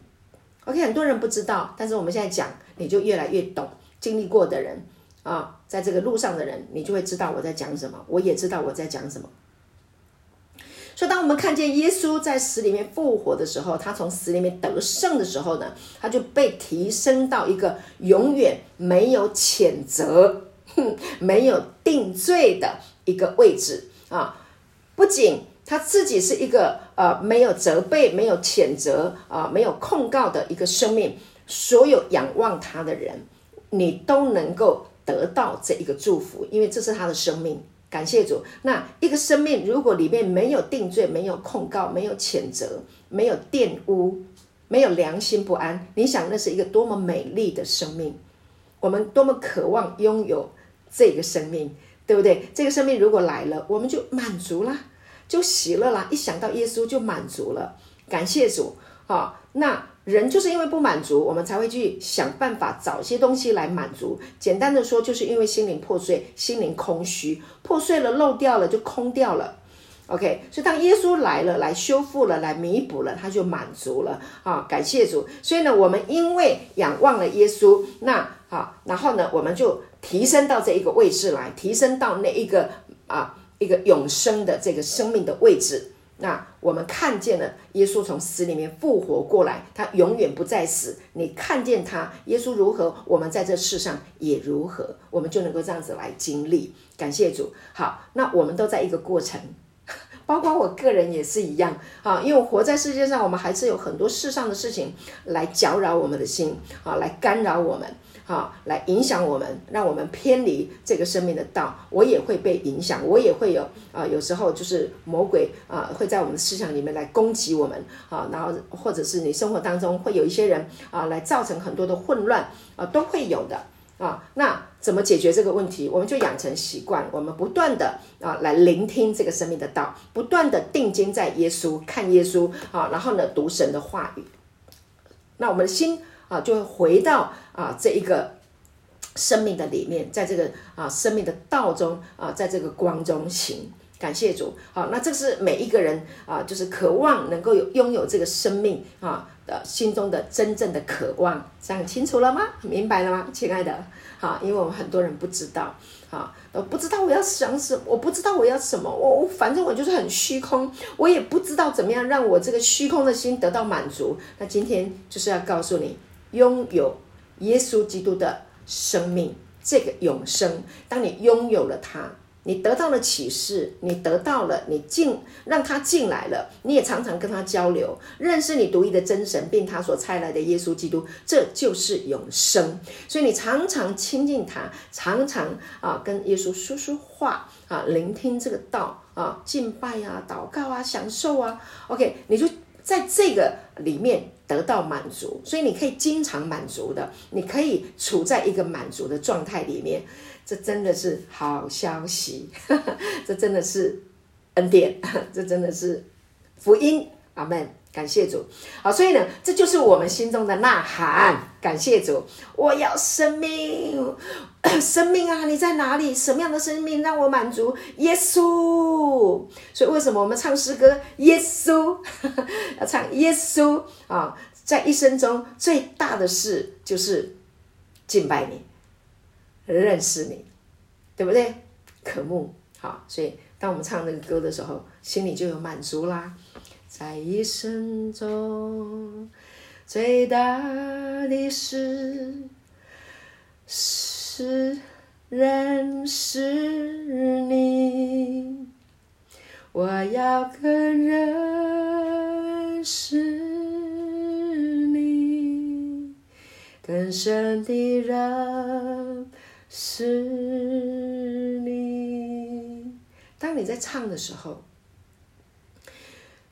OK，很多人不知道，但是我们现在讲，你就越来越懂。经历过的人啊，在这个路上的人，你就会知道我在讲什么，我也知道我在讲什么。所以，当我们看见耶稣在死里面复活的时候，他从死里面得胜的时候呢，他就被提升到一个永远没有谴责、没有定罪的一个位置啊！不仅他自己是一个呃没有责备、没有谴责啊、没有控告的一个生命，所有仰望他的人，你都能够得到这一个祝福，因为这是他的生命。感谢主。那一个生命，如果里面没有定罪、没有控告、没有谴责、没有玷污、没有良心不安，你想那是一个多么美丽的生命？我们多么渴望拥有这个生命，对不对？这个生命如果来了，我们就满足了，就喜乐了。一想到耶稣就满足了。感谢主。好，那。人就是因为不满足，我们才会去想办法找些东西来满足。简单的说，就是因为心灵破碎，心灵空虚，破碎了，漏掉了，就空掉了。OK，所以当耶稣来了，来修复了，来弥补了，他就满足了啊！感谢主。所以呢，我们因为仰望了耶稣，那啊，然后呢，我们就提升到这一个位置来，提升到那一个啊一个永生的这个生命的位置。那我们看见了耶稣从死里面复活过来，他永远不再死。你看见他，耶稣如何，我们在这世上也如何，我们就能够这样子来经历。感谢主。好，那我们都在一个过程，*laughs* 包括我个人也是一样啊，因为活在世界上，我们还是有很多世上的事情来搅扰我们的心啊，来干扰我们。好，来影响我们，让我们偏离这个生命的道。我也会被影响，我也会有啊、有时候就是魔鬼啊、会在我们的思想里面来攻击我们啊，然后或者是你生活当中会有一些人啊、来造成很多的混乱啊、都会有的啊。那怎么解决这个问题？我们就养成习惯，我们不断的啊来聆听这个生命的道，不断的定睛在耶稣，看耶稣啊，然后呢读神的话语，那我们的心。啊，就会回到啊这一个生命的里面，在这个啊生命的道中啊，在这个光中行。感谢主。好，那这是每一个人啊，就是渴望能够有拥有这个生命啊的心中的真正的渴望。这样清楚了吗？明白了吗，亲爱的？好，因为我们很多人不知道，啊，不知道我要想什么，我不知道我要什么，我我反正我就是很虚空，我也不知道怎么样让我这个虚空的心得到满足。那今天就是要告诉你。拥有耶稣基督的生命，这个永生，当你拥有了它，你得到了启示，你得到了，你进让他进来了，你也常常跟他交流，认识你独一的真神，并他所差来的耶稣基督，这就是永生。所以你常常亲近他，常常啊跟耶稣说说话啊，聆听这个道啊，敬拜啊，祷告啊，享受啊。OK，你就在这个里面得到满足，所以你可以经常满足的，你可以处在一个满足的状态里面。这真的是好消息，*laughs* 这真的是恩典，*laughs* 这真的是福音，阿门！感谢主。好，所以呢，这就是我们心中的呐喊。感谢主，我要生命，生命啊！你在哪里？什么样的生命让我满足？耶稣。所以为什么我们唱诗歌？耶稣 *laughs* 要唱耶稣啊！在一生中最大的事就是敬拜你。认识你，对不对？渴慕，好，所以当我们唱那个歌的时候，心里就有满足啦。在一生中最大的事是只认识你，我要更认识你，更深的认。是你。当你在唱的时候，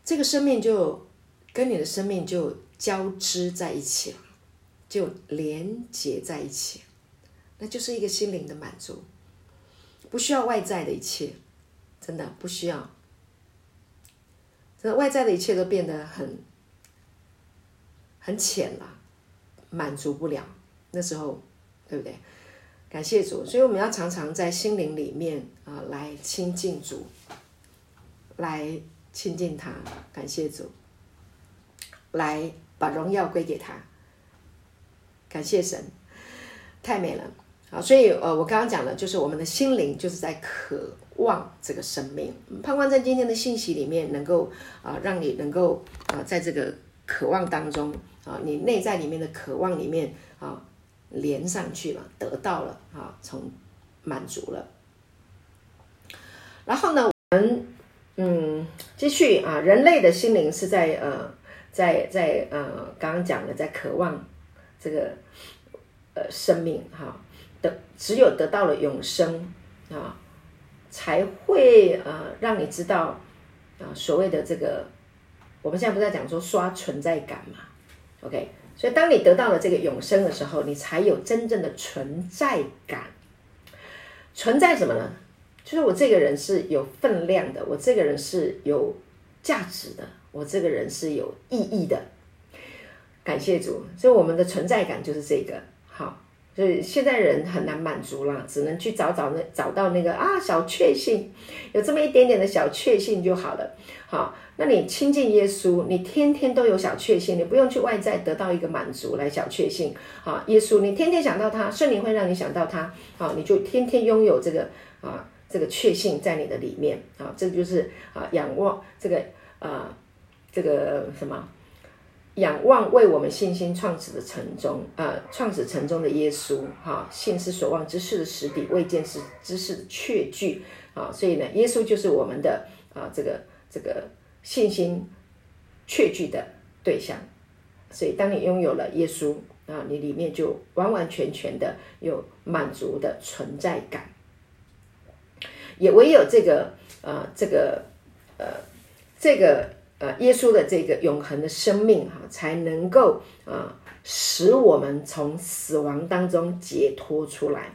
这个生命就跟你的生命就交织在一起了，就连接在一起，那就是一个心灵的满足，不需要外在的一切，真的不需要。这外在的一切都变得很很浅了，满足不了。那时候，对不对？感谢主，所以我们要常常在心灵里面啊、来亲近主，来亲近他。感谢主，来把荣耀归给他。感谢神，太美了啊！所以呃，我刚刚讲的，就是我们的心灵就是在渴望这个生命，盼望在今天的信息里面能够啊、让你能够啊、在这个渴望当中啊、你内在里面的渴望里面啊。连上去了，得到了啊，从满足了。然后呢，我们嗯，继续啊，人类的心灵是在呃，在在呃，刚刚讲的，在渴望这个呃生命哈，得只有得到了永生啊，才会呃让你知道啊，所谓的这个，我们现在不在讲说刷存在感嘛？OK。所以，当你得到了这个永生的时候，你才有真正的存在感。存在什么呢？就是我这个人是有分量的，我这个人是有价值的，我这个人是有意义的。感谢主，所以我们的存在感就是这个。所以现在人很难满足了，只能去找找那找到那个啊小确幸，有这么一点点的小确幸就好了。好。那你亲近耶稣，你天天都有小确幸，你不用去外在得到一个满足来小确幸。啊，耶稣，你天天想到他，圣灵会让你想到他，啊，你就天天拥有这个啊这个确幸在你的里面。啊，这就是啊仰望这个啊这个什么仰望为我们信心创始的城中啊创始城中的耶稣。哈、啊，信是所望之事的实底，未见之之事的确据。啊，所以呢，耶稣就是我们的啊这个这个。信心确据的对象，所以当你拥有了耶稣啊，你里面就完完全全的有满足的存在感。也唯有这个呃，这个呃，这个呃，耶稣的这个永恒的生命哈，才能够啊，使我们从死亡当中解脱出来。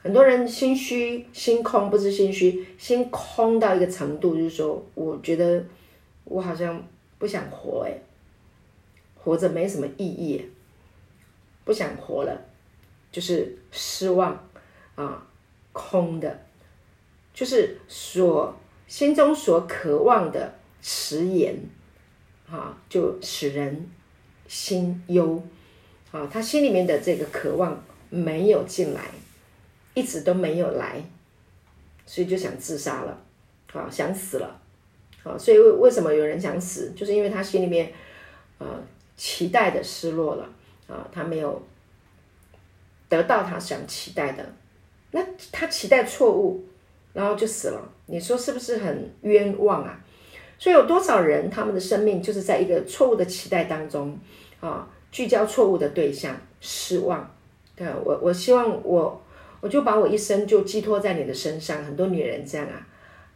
很多人心虚、心空，不是心虚，心空到一个程度，就是说，我觉得我好像不想活，哎，活着没什么意义，不想活了，就是失望啊，空的，就是所心中所渴望的迟延啊，就使人心忧啊，他心里面的这个渴望没有进来。一直都没有来，所以就想自杀了，啊，想死了，啊，所以为为什么有人想死，就是因为他心里面，啊，期待的失落了，啊，他没有得到他想期待的，那他期待错误，然后就死了。你说是不是很冤枉啊？所以有多少人他们的生命就是在一个错误的期待当中啊，聚焦错误的对象，失望。对，我，我希望我我就把我一生就寄托在你的身上。很多女人这样啊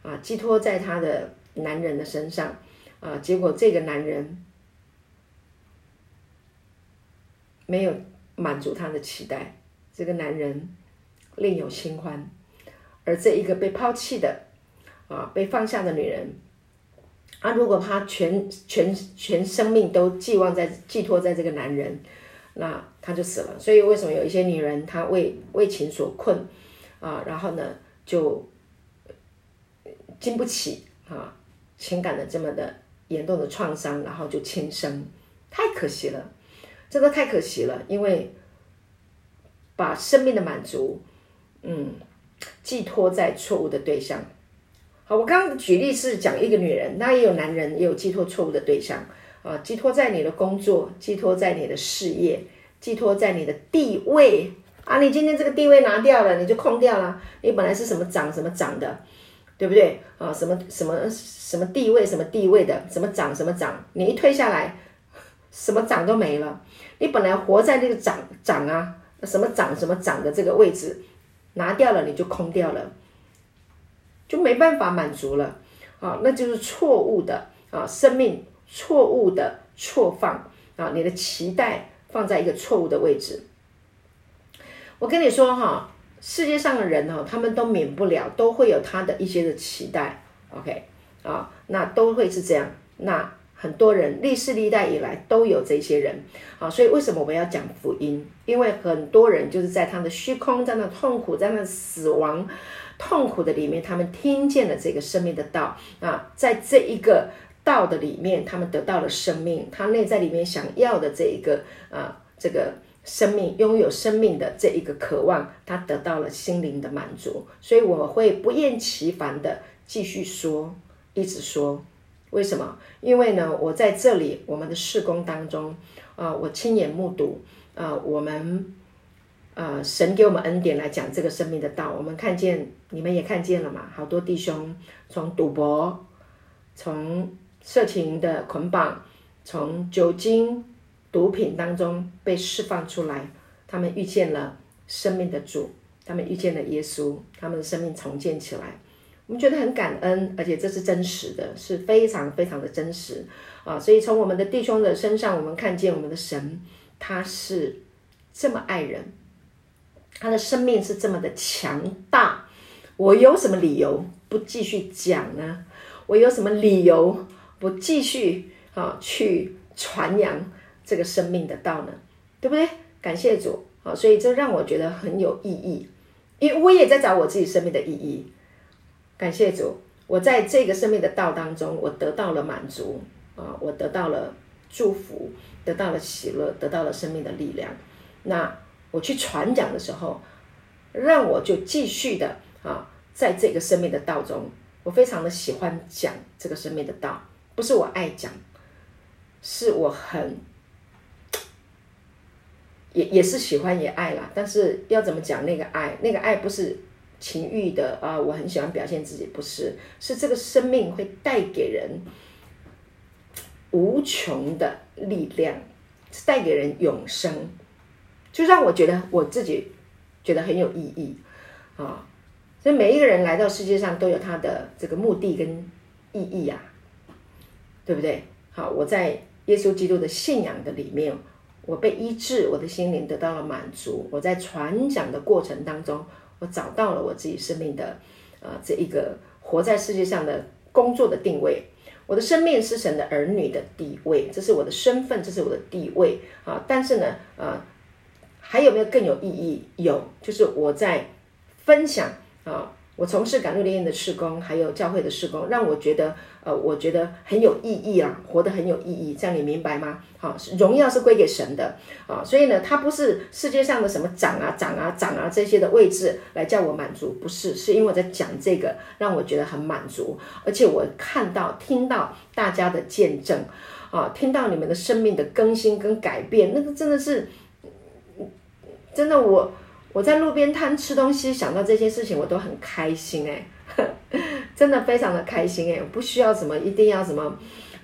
啊，寄托在她的男人的身上啊，结果这个男人没有满足她的期待，这个男人另有新欢，而这一个被抛弃的。啊，被放下的女人，啊，如果她全全全生命都寄望在寄托在这个男人，那她就死了。所以为什么有一些女人她为为情所困，啊，然后呢就经不起啊情感的这么的严重的创伤，然后就轻生，太可惜了，真的太可惜了，因为把生命的满足，嗯，寄托在错误的对象。好，我刚刚举例是讲一个女人，那也有男人也有寄托错误的对象啊，寄托在你的工作，寄托在你的事业，寄托在你的地位啊。你今天这个地位拿掉了，你就空掉了。你本来是什么长什么长的，对不对啊？什么什么什么地位什么地位的，什么长什么长，你一退下来，什么长都没了。你本来活在那个长长啊，什么长什么长的这个位置，拿掉了你就空掉了。就没办法满足了，啊，那就是错误的啊，生命错误的错放啊，你的期待放在一个错误的位置。我跟你说哈，世界上的人哈，他们都免不了，都会有他的一些的期待，OK 啊，那都会是这样。那很多人历世历代以来都有这些人啊，所以为什么我们要讲福音？因为很多人就是在他的虚空，在那痛苦，在那死亡。痛苦的里面，他们听见了这个生命的道啊，在这一个道的里面，他们得到了生命。他内在里面想要的这一个啊，这个生命拥有生命的这一个渴望，他得到了心灵的满足。所以我会不厌其烦的继续说，一直说。为什么？因为呢，我在这里我们的事工当中啊，我亲眼目睹啊，我们。呃，神给我们恩典来讲这个生命的道，我们看见，你们也看见了嘛？好多弟兄从赌博、从色情的捆绑、从酒精、毒品当中被释放出来，他们遇见了生命的主，他们遇见了耶稣，他们的生命重建起来，我们觉得很感恩，而且这是真实的，是非常非常的真实啊！所以从我们的弟兄的身上，我们看见我们的神，他是这么爱人。他的生命是这么的强大，我有什么理由不继续讲呢？我有什么理由不继续啊去传扬这个生命的道呢？对不对？感谢主啊！所以这让我觉得很有意义，因为我也在找我自己生命的意义。感谢主，我在这个生命的道当中，我得到了满足啊，我得到了祝福，得到了喜乐，得到了生命的力量。那。我去传讲的时候，让我就继续的啊，在这个生命的道中，我非常的喜欢讲这个生命的道，不是我爱讲，是我很也也是喜欢也爱啦。但是要怎么讲那个爱？那个爱不是情欲的啊，我很喜欢表现自己，不是，是这个生命会带给人无穷的力量，是带给人永生。就让我觉得我自己觉得很有意义啊！所以每一个人来到世界上都有他的这个目的跟意义呀，对不对？好，我在耶稣基督的信仰的里面，我被医治，我的心灵得到了满足。我在传讲的过程当中，我找到了我自己生命的啊这一个活在世界上的工作的定位。我的生命是神的儿女的地位，这是我的身份，这是我的地位啊！但是呢，呃。还有没有更有意义？有，就是我在分享啊，我从事赶路灵验的施工，还有教会的施工，让我觉得呃，我觉得很有意义啊，活得很有意义，这样你明白吗？好，荣耀是归给神的啊，所以呢，它不是世界上的什么长啊、长啊、长啊这些的位置来叫我满足，不是，是因为我在讲这个，让我觉得很满足，而且我看到、听到大家的见证啊，听到你们的生命的更新跟改变，那个真的是。真的，我我在路边摊吃东西，想到这些事情，我都很开心哎，*laughs* 真的非常的开心诶，不需要什么一定要什么。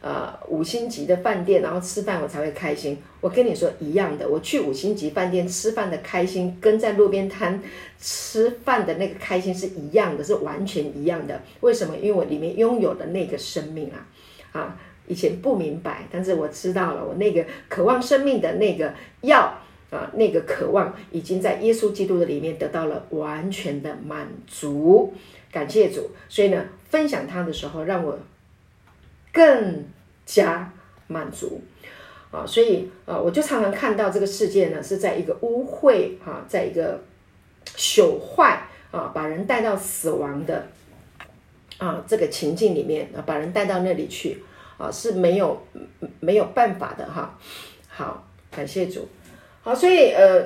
呃，五星级的饭店，然后吃饭我才会开心。我跟你说一样的，我去五星级饭店吃饭的开心，跟在路边摊吃饭的那个开心是一样的，是完全一样的。为什么？因为我里面拥有的那个生命啊，啊，以前不明白，但是我知道了，我那个渴望生命的那个药啊，那个渴望已经在耶稣基督的里面得到了完全的满足。感谢主。所以呢，分享他的时候，让我。更加满足啊，所以啊，我就常常看到这个世界呢，是在一个污秽啊，在一个朽坏啊，把人带到死亡的啊这个情境里面啊，把人带到那里去啊，是没有没有办法的哈。好，感谢主。好，所以呃。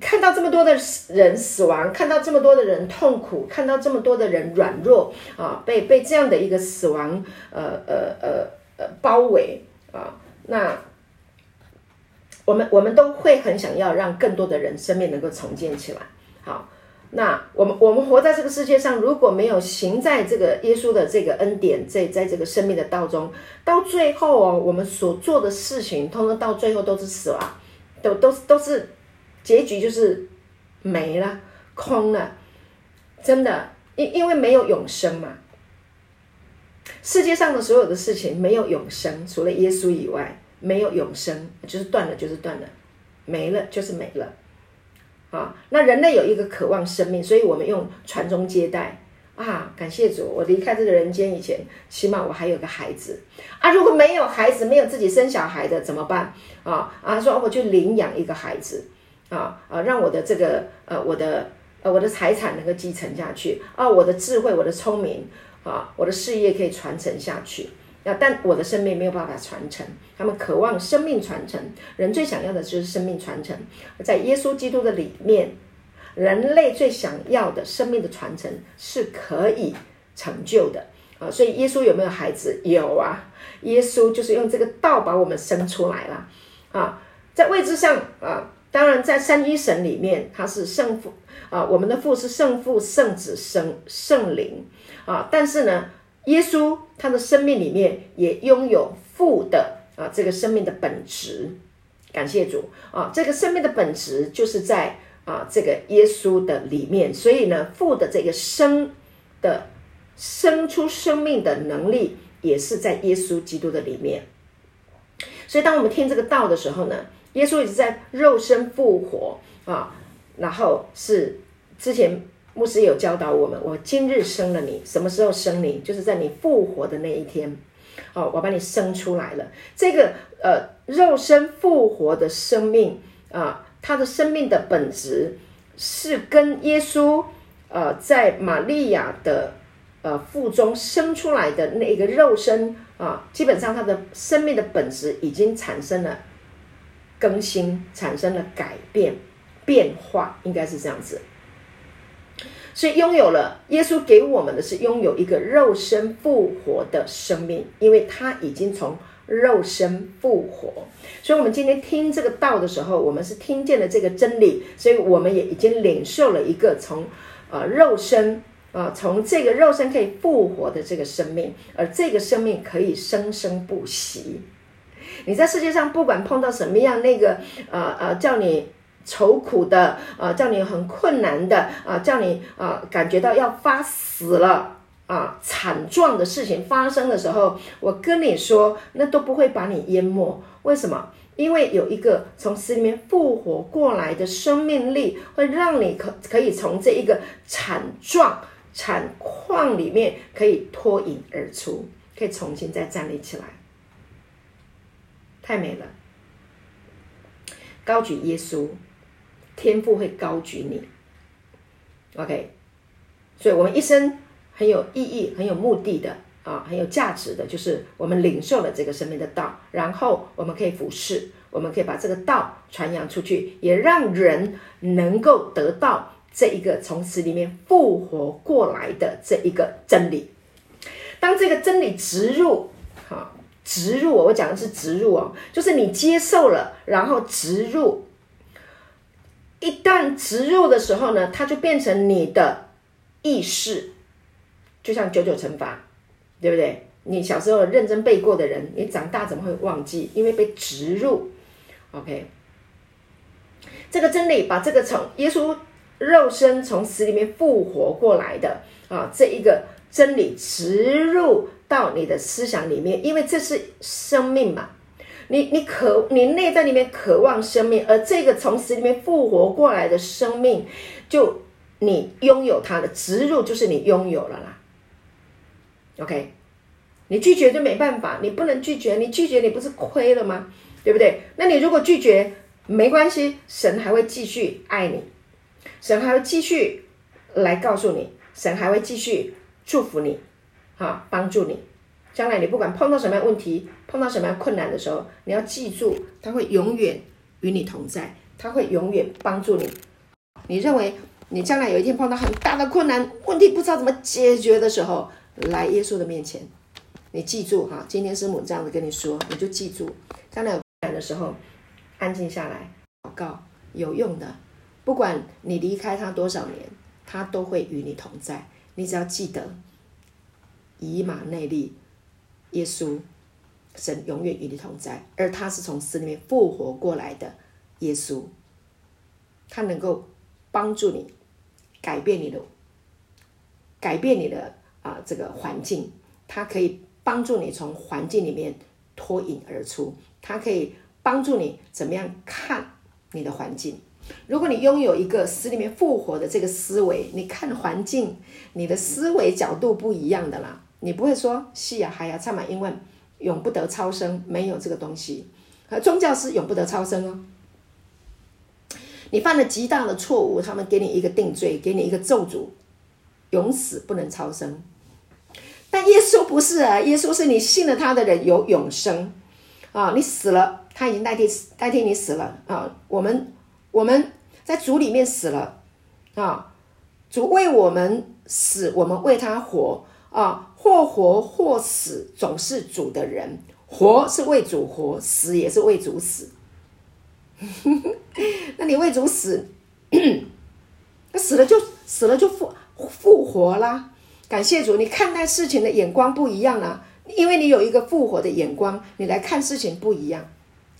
看到这么多的人死亡，看到这么多的人痛苦，看到这么多的人软弱啊，被被这样的一个死亡呃呃呃呃包围啊，那我们我们都会很想要让更多的人生命能够重建起来。好，那我们我们活在这个世界上，如果没有行在这个耶稣的这个恩典，在在这个生命的道中，到最后哦，我们所做的事情，通通到最后都是死亡，都都都是。结局就是没了，空了，真的，因因为没有永生嘛。世界上的所有的事情没有永生，除了耶稣以外，没有永生，就是断了，就是断了，没了就是没了。啊，那人类有一个渴望生命，所以我们用传宗接代啊，感谢主，我离开这个人间以前，起码我还有个孩子啊。如果没有孩子，没有自己生小孩的怎么办？啊啊，说我就领养一个孩子。啊啊，让我的这个呃，我的呃，我的财产能够继承下去啊，我的智慧，我的聪明啊，我的事业可以传承下去。啊，但我的生命没有办法传承。他们渴望生命传承，人最想要的就是生命传承。在耶稣基督的里面，人类最想要的生命的传承是可以成就的啊。所以耶稣有没有孩子？有啊，耶稣就是用这个道把我们生出来了啊，在位置上啊。当然，在三一神里面，他是圣父啊，我们的父是圣父、圣子、圣圣灵啊。但是呢，耶稣他的生命里面也拥有父的啊这个生命的本质。感谢主啊，这个生命的本质就是在啊这个耶稣的里面。所以呢，父的这个生的生出生命的能力，也是在耶稣基督的里面。所以，当我们听这个道的时候呢，耶稣一直在肉身复活啊，然后是之前牧师有教导我们，我今日生了你，什么时候生你？就是在你复活的那一天，哦，我把你生出来了。这个呃肉身复活的生命啊，他的生命的本质是跟耶稣呃在玛利亚的呃腹中生出来的那一个肉身啊，基本上他的生命的本质已经产生了。更新产生了改变，变化应该是这样子，所以拥有了耶稣给我们的是拥有一个肉身复活的生命，因为他已经从肉身复活，所以我们今天听这个道的时候，我们是听见了这个真理，所以我们也已经领受了一个从呃肉身啊、从这个肉身可以复活的这个生命，而这个生命可以生生不息。你在世界上不管碰到什么样那个呃呃叫你愁苦的呃叫你很困难的啊、叫你啊、感觉到要发死了啊、惨状的事情发生的时候，我跟你说，那都不会把你淹没。为什么？因为有一个从死里面复活过来的生命力，会让你可可以从这一个惨状惨况里面可以脱颖而出，可以重新再站立起来。太美了，高举耶稣，天父会高举你。OK，所以我们一生很有意义、很有目的的啊，很有价值的，就是我们领受了这个生命的道，然后我们可以服侍，我们可以把这个道传扬出去，也让人能够得到这一个从死里面复活过来的这一个真理。当这个真理植入，好。植入，我讲的是植入哦，就是你接受了，然后植入。一旦植入的时候呢，它就变成你的意识，就像九九乘法，对不对？你小时候认真背过的人，你长大怎么会忘记？因为被植入。OK，这个真理把这个从耶稣肉身从死里面复活过来的啊，这一个真理植入到你的思想里面，因为这是生命嘛。你你渴，你内在里面渴望生命，而这个从死里面复活过来的生命，就你拥有它的植入，就是你拥有了啦。OK，你拒绝就没办法，你不能拒绝，你拒绝你不是亏了吗？对不对？那你如果拒绝，没关系，神还会继续爱你，神还会继续来告诉你，神还会继续祝福你，好，帮助你。将来你不管碰到什么样问题，碰到什么样困难的时候，你要记住，他会永远与你同在，他会永远帮助你。你认为你将来有一天碰到很大的困难，问题不知道怎么解决的时候，来耶稣的面前，你记住哈，今天师母这样子跟你说，你就记住，将来有困难的时候，安静下来祷告，有用的。不管你离开他多少年，他都会与你同在。你只要记得，以马内利。耶稣，神永远与你同在，而他是从死里面复活过来的耶稣，他能够帮助你改变你的改变你的啊这个环境，它可以帮助你从环境里面脱颖而出，它可以帮助你怎么样看你的环境。如果你拥有一个死里面复活的这个思维，你看环境，你的思维角度不一样的啦。你不会说是呀，还呀，唱满英文，永不得超生，没有这个东西。而宗教是永不得超生哦。你犯了极大的错误，他们给你一个定罪，给你一个咒诅，永死不能超生。但耶稣不是，耶稣是你信了他的人有永生啊，你死了，他已经代替代替你死了啊。我们我们在主里面死了啊，主为我们死，我们为他活啊。或活或死，总是主的人。活是为主活，死也是为主死。*laughs* 那你为主死，*coughs* 那死了就死了就复复活啦。感谢主，你看待事情的眼光不一样了，因为你有一个复活的眼光，你来看事情不一样。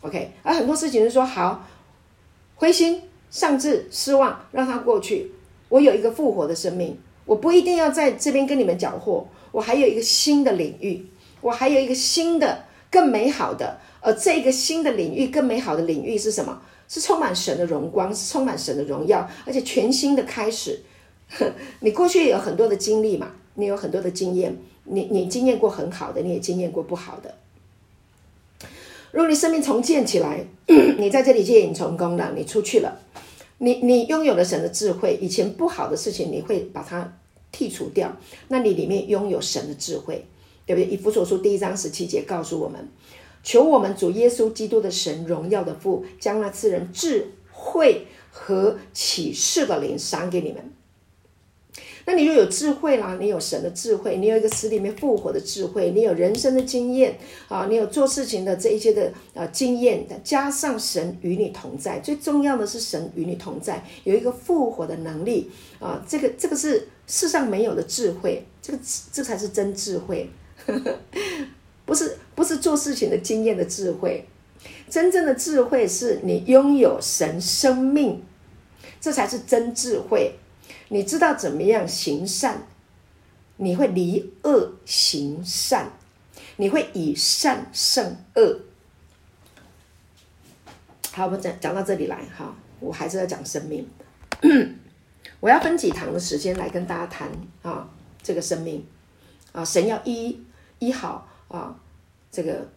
OK，而很多事情是说好灰心丧志失望，让它过去。我有一个复活的生命，我不一定要在这边跟你们搅和。我还有一个新的领域，我还有一个新的、更美好的，而这个新的领域、更美好的领域是什么？是充满神的荣光，是充满神的荣耀，而且全新的开始。*laughs* 你过去有很多的经历嘛，你有很多的经验，你你经验过很好的，你也经验过不好的。如果你生命重建起来，*clears throat* 你在这里借影成功了，你出去了，你你拥有了神的智慧，以前不好的事情，你会把它。剔除掉，那你里面拥有神的智慧，对不对？以弗所书第一章十七节告诉我们：求我们主耶稣基督的神荣耀的父，将那赐人智慧和启示的灵赏给你们。那你就有智慧啦，你有神的智慧，你有一个死里面复活的智慧，你有人生的经验啊，你有做事情的这一些的呃经验，加上神与你同在，最重要的是神与你同在，有一个复活的能力啊，这个这个是世上没有的智慧，这个这才是真智慧，*laughs* 不是不是做事情的经验的智慧，真正的智慧是你拥有神生命，这才是真智慧。你知道怎么样行善，你会离恶行善，你会以善胜恶。好，我们讲讲到这里来哈，我还是要讲生命。*clears throat* 我要分几堂的时间来跟大家谈啊，这个生命啊，神要医医好啊，这个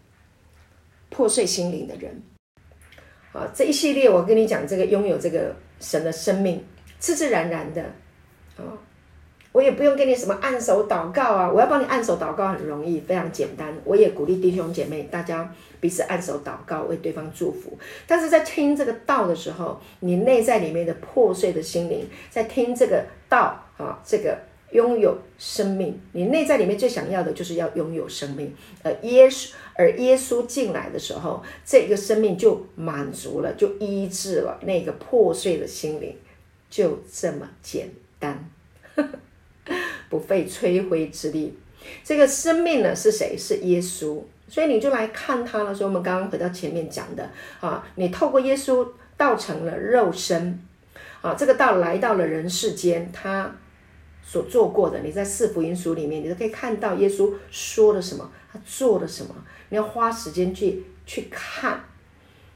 破碎心灵的人啊，这一系列我跟你讲，这个拥有这个神的生命，自自然然的。哦，我也不用跟你什么按手祷告啊，我要帮你按手祷告很容易，非常简单。我也鼓励弟兄姐妹，大家彼此按手祷告，为对方祝福。但是在听这个道的时候，你内在里面的破碎的心灵，在听这个道啊，这个拥有生命，你内在里面最想要的就是要拥有生命。而耶稣，而耶稣进来的时候，这个生命就满足了，就医治了那个破碎的心灵，就这么简单。不费吹灰之力。这个生命呢是谁？是耶稣。所以你就来看他了。所以我们刚刚回到前面讲的啊，你透过耶稣道成了肉身啊，这个道来到了人世间，他所做过的，你在四福音书里面，你都可以看到耶稣说了什么，他做了什么。你要花时间去去看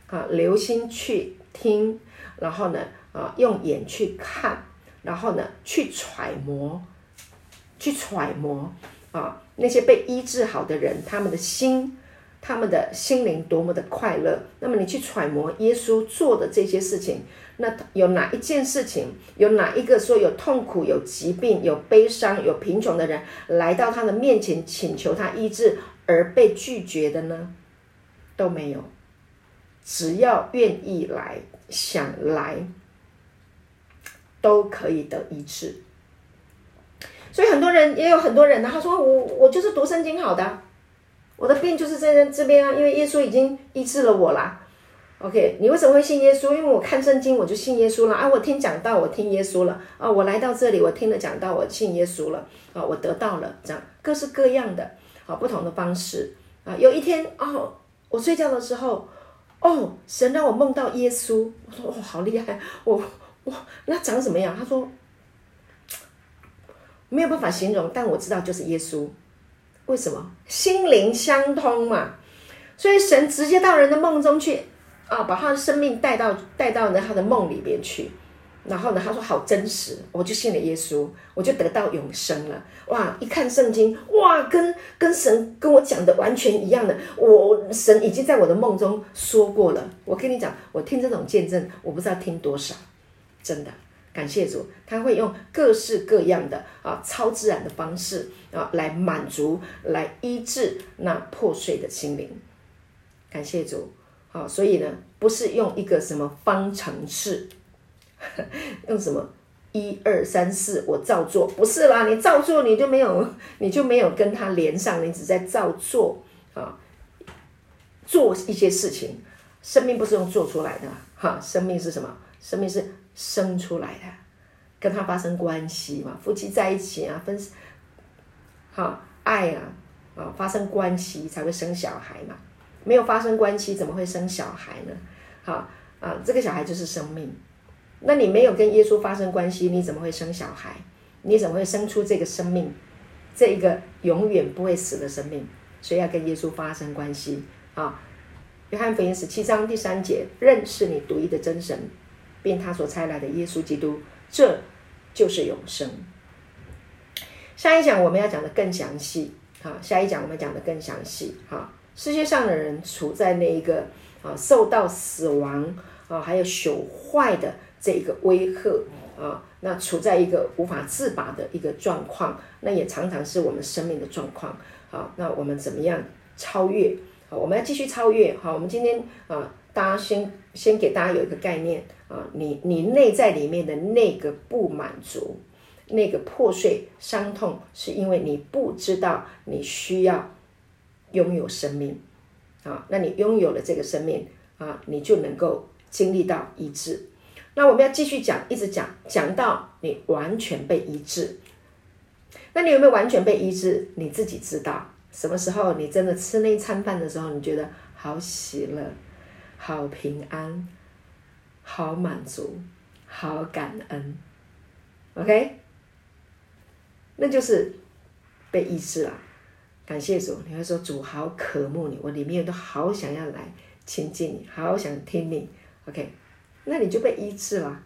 啊，留心去听，然后呢啊，用眼去看，然后呢去揣摩，去揣摩啊。那些被医治好的人，他们的心，他们的心灵多么的快乐。那么你去揣摩耶稣做的这些事情，那有哪一件事情，有哪一个说有痛苦、有疾病、有悲伤、有贫穷的人来到他的面前请求他医治而被拒绝的呢？都没有。只要愿意来，想来，都可以得医治。所以很多人也有很多人呢，他说我我就是读圣经好的，我的病就是在这边啊，因为耶稣已经医治了我啦。OK，你为什么会信耶稣？因为我看圣经我就信耶稣了啊，我听讲道我听耶稣了啊，我来到这里我听了讲道我信耶稣了啊，我得到了这样各式各样的啊不同的方式啊。有一天哦，我睡觉的时候哦，神让我梦到耶稣，我说哦好厉害，我哇那长什么样？他说。没有办法形容，但我知道就是耶稣。为什么？心灵相通嘛。所以神直接到人的梦中去啊，把他的生命带到带到呢他的梦里边去。然后呢，他说好真实，我就信了耶稣，我就得到永生了。哇！一看圣经，哇，跟跟神跟我讲的完全一样的。我神已经在我的梦中说过了。我跟你讲，我听这种见证，我不知道听多少，真的。感谢主，他会用各式各样的啊超自然的方式啊来满足、来医治那破碎的心灵。感谢主，好，所以呢，不是用一个什么方程式，*laughs* 用什么一二三四我照做，不是啦，你照做你就没有，你就没有跟他连上，你只在照做啊，做一些事情。生命不是用做出来的哈，生命是什么？生命是。生出来的，跟他发生关系嘛？夫妻在一起啊，分，好爱啊，啊发生关系才会生小孩嘛。没有发生关系，怎么会生小孩呢？好啊，这个小孩就是生命。那你没有跟耶稣发生关系，你怎么会生小孩？你怎么会生出这个生命？这一个永远不会死的生命，所以要跟耶稣发生关系啊。约翰福音十七章第三节，认识你独一的真神。并他所差来的耶稣基督，这就是永生。下一讲我们要讲的更详细，好，下一讲我们讲的更详细，哈。世界上的人处在那一个啊，受到死亡啊，还有朽坏的这一个威吓啊，那处在一个无法自拔的一个状况，那也常常是我们生命的状况。好，那我们怎么样超越？好，我们要继续超越。好，我们今天啊。大家先先给大家有一个概念啊，你你内在里面的那个不满足，那个破碎伤痛，是因为你不知道你需要拥有生命啊。那你拥有了这个生命啊，你就能够经历到医治。那我们要继续讲，一直讲讲到你完全被医治。那你有没有完全被医治？你自己知道。什么时候你真的吃那一餐饭的时候，你觉得好喜乐？好平安，好满足，好感恩，OK，那就是被医治了。感谢主，你会说主好渴慕你，我里面都好想要来亲近你，好想听你，OK，那你就被医治了，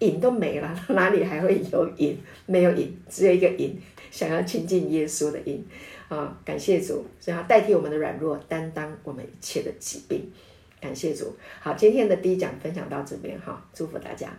瘾都没了，哪里还会有瘾？没有瘾，只有一个瘾，想要亲近耶稣的瘾啊！感谢主，所以他代替我们的软弱，担当我们一切的疾病。感谢主，好，今天的第一讲分享到这边哈，祝福大家。